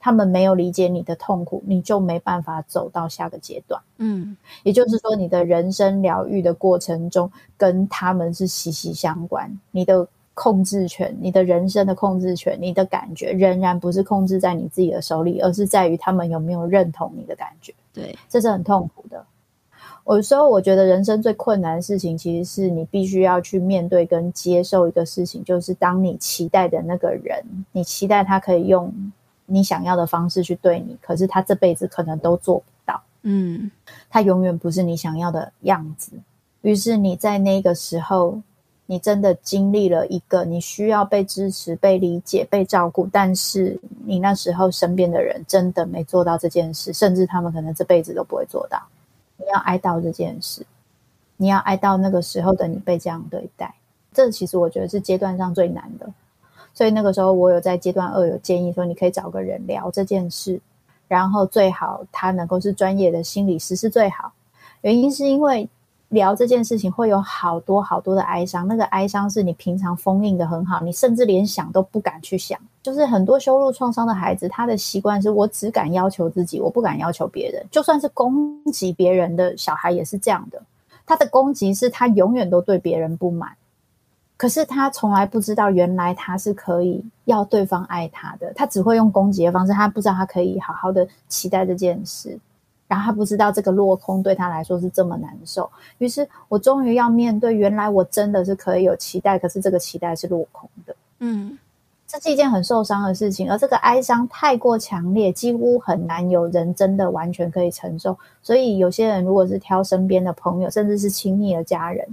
他们没有理解你的痛苦，你就没办法走到下个阶段。嗯，也就是说，你的人生疗愈的过程中，跟他们是息息相关。你的控制权，你的人生的控制权，你的感觉仍然不是控制在你自己的手里，而是在于他们有没有认同你的感觉。对，这是很痛苦的。有时候我觉得人生最困难的事情，其实是你必须要去面对跟接受一个事情，就是当你期待的那个人，你期待他可以用你想要的方式去对你，可是他这辈子可能都做不到。嗯，他永远不是你想要的样子。于是你在那个时候，你真的经历了一个你需要被支持、被理解、被照顾，但是你那时候身边的人真的没做到这件事，甚至他们可能这辈子都不会做到。你要哀悼这件事，你要哀悼那个时候的你被这样对待，这其实我觉得是阶段上最难的。所以那个时候我有在阶段二有建议说，你可以找个人聊这件事，然后最好他能够是专业的心理师是最好。原因是因为聊这件事情会有好多好多的哀伤，那个哀伤是你平常封印的很好，你甚至连想都不敢去想。就是很多羞辱创伤的孩子，他的习惯是我只敢要求自己，我不敢要求别人。就算是攻击别人的小孩也是这样的。他的攻击是他永远都对别人不满，可是他从来不知道原来他是可以要对方爱他的。他只会用攻击的方式，他不知道他可以好好的期待这件事，然后他不知道这个落空对他来说是这么难受。于是我终于要面对，原来我真的是可以有期待，可是这个期待是落空的。嗯。这是一件很受伤的事情，而这个哀伤太过强烈，几乎很难有人真的完全可以承受。所以，有些人如果是挑身边的朋友，甚至是亲密的家人，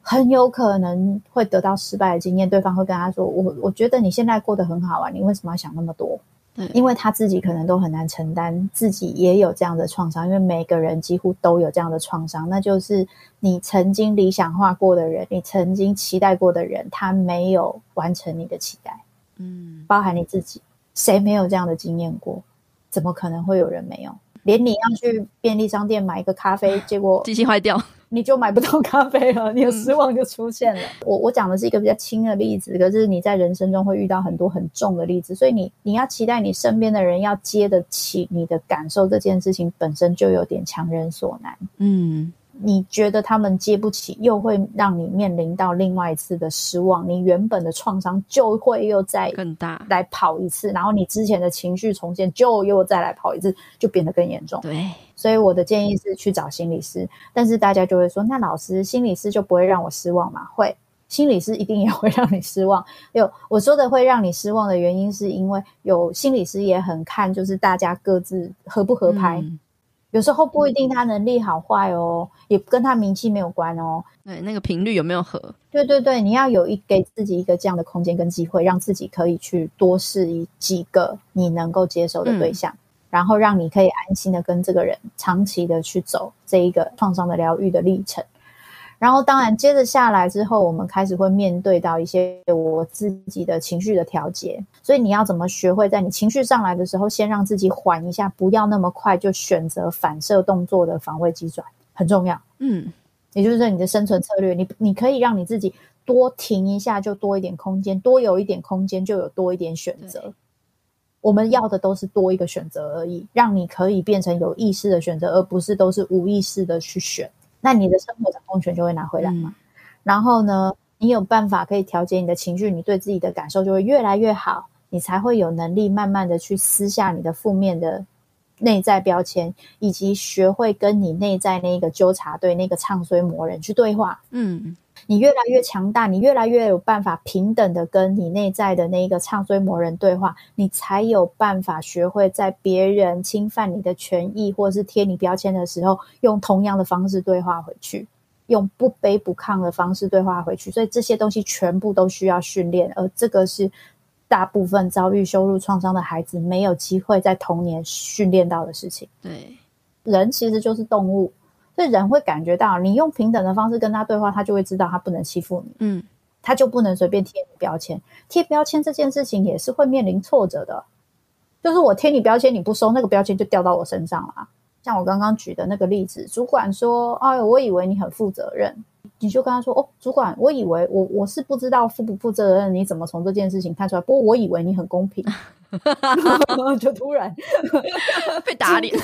很有可能会得到失败的经验。对方会跟他说：“我我觉得你现在过得很好啊，你为什么要想那么多？”嗯，因为他自己可能都很难承担，自己也有这样的创伤。因为每个人几乎都有这样的创伤，那就是你曾经理想化过的人，你曾经期待过的人，他没有完成你的期待。嗯，包含你自己，谁没有这样的经验过？怎么可能会有人没有？连你要去便利商店买一个咖啡，[laughs] 结果机器坏掉，你就买不到咖啡了，你的失望就出现了。嗯、我我讲的是一个比较轻的例子，可是你在人生中会遇到很多很重的例子，所以你你要期待你身边的人要接得起你的感受，这件事情本身就有点强人所难。嗯。你觉得他们接不起，又会让你面临到另外一次的失望。你原本的创伤就会又再更大来跑一次，然后你之前的情绪重现就又再来跑一次，就变得更严重。对，所以我的建议是去找心理师。但是大家就会说，那老师心理师就不会让我失望吗？会，心理师一定也会让你失望。有我说的会让你失望的原因，是因为有心理师也很看，就是大家各自合不合拍。嗯有时候不一定他能力好坏哦，也跟他名气没有关哦。对，那个频率有没有合？对对对，你要有一给自己一个这样的空间跟机会，让自己可以去多试一几个你能够接受的对象，嗯、然后让你可以安心的跟这个人长期的去走这一个创伤的疗愈的历程。然后，当然，接着下来之后，我们开始会面对到一些我自己的情绪的调节。所以，你要怎么学会在你情绪上来的时候，先让自己缓一下，不要那么快就选择反射动作的防卫机转，很重要。嗯，也就是你的生存策略，你你可以让你自己多停一下，就多一点空间，多有一点空间，就有多一点选择。我们要的都是多一个选择而已，让你可以变成有意识的选择，而不是都是无意识的去选。那你的生活掌控权就会拿回来嘛。嗯、然后呢，你有办法可以调节你的情绪，你对自己的感受就会越来越好，你才会有能力慢慢的去撕下你的负面的内在标签，以及学会跟你内在那个纠察队、那个唱衰魔人去对话。嗯。你越来越强大，你越来越有办法平等的跟你内在的那一个唱衰魔人对话，你才有办法学会在别人侵犯你的权益或是贴你标签的时候，用同样的方式对话回去，用不卑不亢的方式对话回去。所以这些东西全部都需要训练，而这个是大部分遭遇羞辱创伤的孩子没有机会在童年训练到的事情。对，人其实就是动物。所以人会感觉到，你用平等的方式跟他对话，他就会知道他不能欺负你，嗯，他就不能随便贴你标签。贴标签这件事情也是会面临挫折的，就是我贴你标签，你不收，那个标签就掉到我身上了。像我刚刚举的那个例子，主管说：“哎，我以为你很负责任。”你就跟他说：“哦，主管，我以为我我是不知道负不负责任，你怎么从这件事情看出来？不过我以为你很公平。[laughs] ”就突然 [laughs] 被打脸，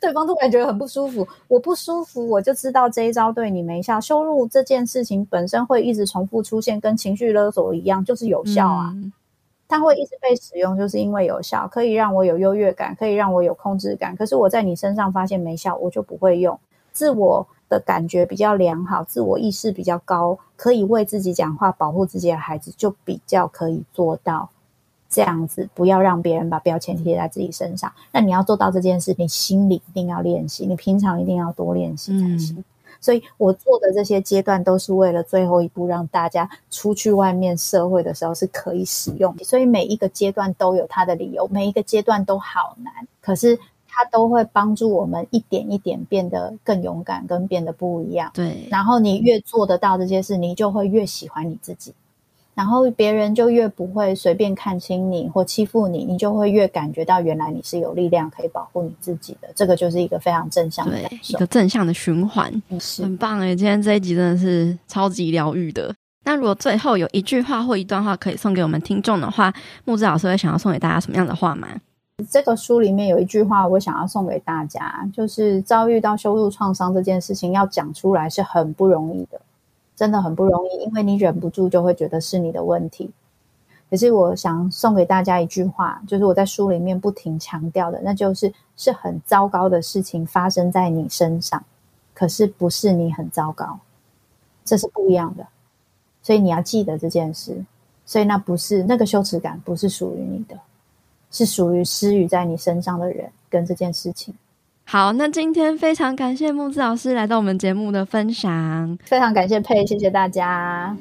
对方突然觉得很不舒服。我不舒服，我就知道这一招对你没效。羞辱这件事情本身会一直重复出现，跟情绪勒索一样，就是有效啊。嗯、它会一直被使用，就是因为有效，可以让我有优越感，可以让我有控制感。可是我在你身上发现没效，我就不会用。自我的感觉比较良好，自我意识比较高，可以为自己讲话，保护自己的孩子，就比较可以做到。这样子，不要让别人把标签贴在自己身上。那你要做到这件事，你心里一定要练习，你平常一定要多练习才行。所以我做的这些阶段，都是为了最后一步，让大家出去外面社会的时候是可以使用的。所以每一个阶段都有它的理由，每一个阶段都好难，可是它都会帮助我们一点一点变得更勇敢，跟变得不一样。对，然后你越做得到这些事，你就会越喜欢你自己。然后别人就越不会随便看轻你或欺负你，你就会越感觉到原来你是有力量可以保护你自己的。这个就是一个非常正向的感受，一个正向的循环，是很棒诶。今天这一集真的是超级疗愈的。那如果最后有一句话或一段话可以送给我们听众的话，木子老师会想要送给大家什么样的话吗？这个书里面有一句话，我想要送给大家，就是遭遇到羞辱创伤这件事情，要讲出来是很不容易的。真的很不容易，因为你忍不住就会觉得是你的问题。可是我想送给大家一句话，就是我在书里面不停强调的，那就是是很糟糕的事情发生在你身上，可是不是你很糟糕，这是不一样的。所以你要记得这件事。所以那不是那个羞耻感，不是属于你的，是属于施予在你身上的人跟这件事情。好，那今天非常感谢木子老师来到我们节目的分享，非常感谢佩，谢谢大家。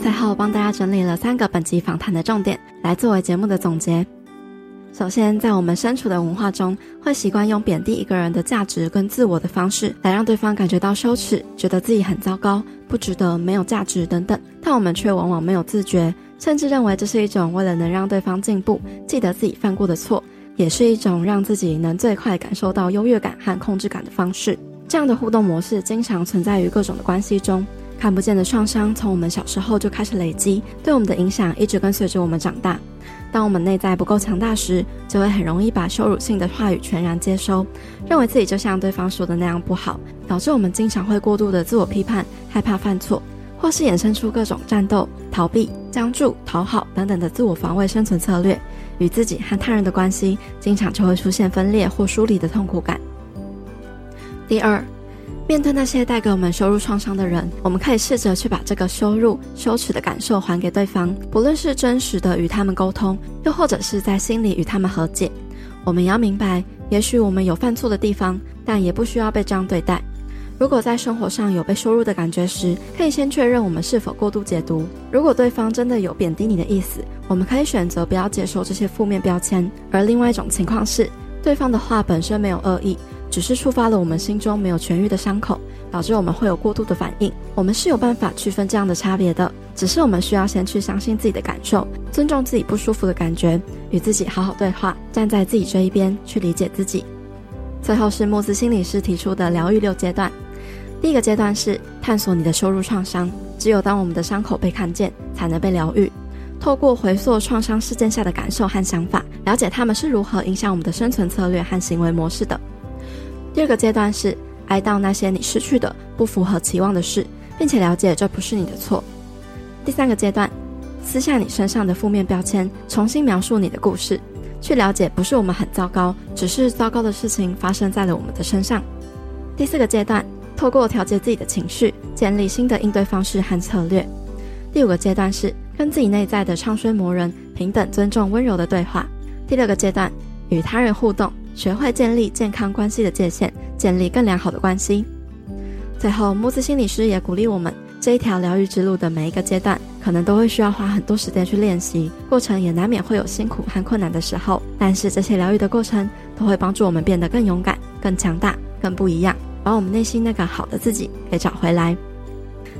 最后帮大家整理了三个本集访谈的重点，来作为节目的总结。首先，在我们身处的文化中，会习惯用贬低一个人的价值跟自我的方式，来让对方感觉到羞耻，觉得自己很糟糕，不值得，没有价值等等，但我们却往往没有自觉。甚至认为这是一种为了能让对方进步，记得自己犯过的错，也是一种让自己能最快感受到优越感和控制感的方式。这样的互动模式经常存在于各种的关系中。看不见的创伤从我们小时候就开始累积，对我们的影响一直跟随着我们长大。当我们内在不够强大时，就会很容易把羞辱性的话语全然接收，认为自己就像对方说的那样不好，导致我们经常会过度的自我批判，害怕犯错。或是衍生出各种战斗、逃避、僵住、讨好等等的自我防卫生存策略，与自己和他人的关系，经常就会出现分裂或疏离的痛苦感。第二，面对那些带给我们羞辱创伤的人，我们可以试着去把这个羞辱、羞耻的感受还给对方，不论是真实的与他们沟通，又或者是在心里与他们和解。我们要明白，也许我们有犯错的地方，但也不需要被这样对待。如果在生活上有被羞辱的感觉时，可以先确认我们是否过度解读。如果对方真的有贬低你的意思，我们可以选择不要接受这些负面标签。而另外一种情况是，对方的话本身没有恶意，只是触发了我们心中没有痊愈的伤口，导致我们会有过度的反应。我们是有办法区分这样的差别的，只是我们需要先去相信自己的感受，尊重自己不舒服的感觉，与自己好好对话，站在自己这一边去理解自己。最后是慕斯心理师提出的疗愈六阶段。第一个阶段是探索你的羞辱创伤，只有当我们的伤口被看见，才能被疗愈。透过回溯创伤事件下的感受和想法，了解他们是如何影响我们的生存策略和行为模式的。第二个阶段是哀悼那些你失去的不符合期望的事，并且了解这不是你的错。第三个阶段，撕下你身上的负面标签，重新描述你的故事，去了解不是我们很糟糕，只是糟糕的事情发生在了我们的身上。第四个阶段。透过调节自己的情绪，建立新的应对方式和策略。第五个阶段是跟自己内在的唱衰魔人平等、尊重、温柔的对话。第六个阶段，与他人互动，学会建立健康关系的界限，建立更良好的关系。最后，慕姿心理师也鼓励我们，这一条疗愈之路的每一个阶段，可能都会需要花很多时间去练习，过程也难免会有辛苦和困难的时候。但是这些疗愈的过程，都会帮助我们变得更勇敢、更强大、更不一样。把我们内心那个好的自己给找回来。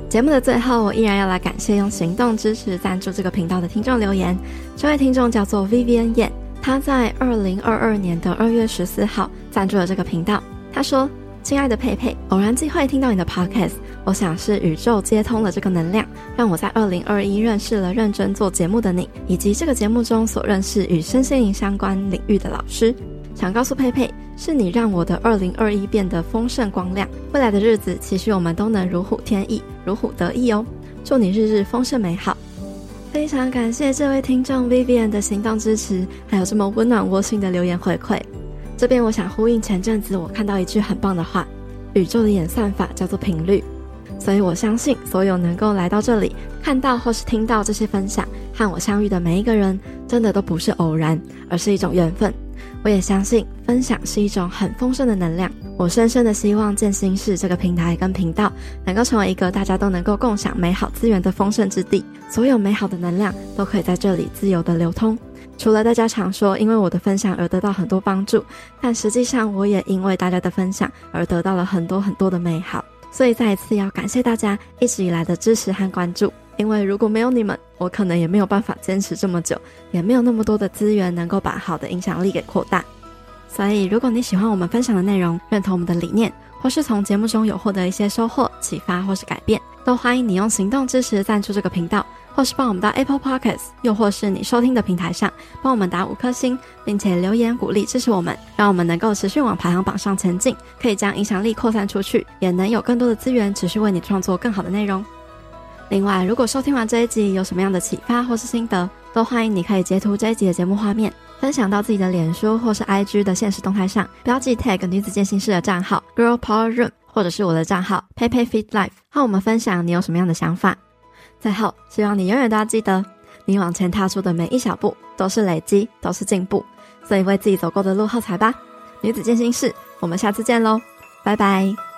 节目的最后，我依然要来感谢用行动支持赞助这个频道的听众留言。这位听众叫做 Vivian Yan，他在二零二二年的二月十四号赞助了这个频道。他说：“亲爱的佩佩，偶然机会听到你的 Podcast，我想是宇宙接通了这个能量，让我在二零二一认识了认真做节目的你，以及这个节目中所认识与身心灵相关领域的老师。想告诉佩佩。”是你让我的二零二一变得丰盛光亮，未来的日子，其实我们都能如虎添翼，如虎得意哦！祝你日日丰盛美好。非常感谢这位听众 Vivian 的行动支持，还有这么温暖窝心的留言回馈。这边我想呼应前阵子我看到一句很棒的话：宇宙的演算法叫做频率，所以我相信所有能够来到这里看到或是听到这些分享和我相遇的每一个人，真的都不是偶然，而是一种缘分。我也相信分享是一种很丰盛的能量。我深深的希望见心室这个平台跟频道能够成为一个大家都能够共享美好资源的丰盛之地。所有美好的能量都可以在这里自由的流通。除了大家常说因为我的分享而得到很多帮助，但实际上我也因为大家的分享而得到了很多很多的美好。所以再一次要感谢大家一直以来的支持和关注，因为如果没有你们，我可能也没有办法坚持这么久，也没有那么多的资源能够把好的影响力给扩大。所以如果你喜欢我们分享的内容，认同我们的理念，或是从节目中有获得一些收获、启发或是改变，都欢迎你用行动支持赞助这个频道，或是帮我们到 Apple Podcasts，又或是你收听的平台上帮我们打五颗星，并且留言鼓励支持我们，让我们能够持续往排行榜上前进，可以将影响力扩散出去，也能有更多的资源持续为你创作更好的内容。另外，如果收听完这一集有什么样的启发或是心得，都欢迎你可以截图这一集的节目画面，分享到自己的脸书或是 IG 的现实动态上，标记 tag 女子健心室的账号 Girl Power Room，或者是我的账号 PeiPei Fit Life，和我们分享你有什么样的想法。最后，希望你永远都要记得，你往前踏出的每一小步都是累积，都是进步，所以为自己走过的路喝彩吧。女子健心室，我们下次见喽，拜拜。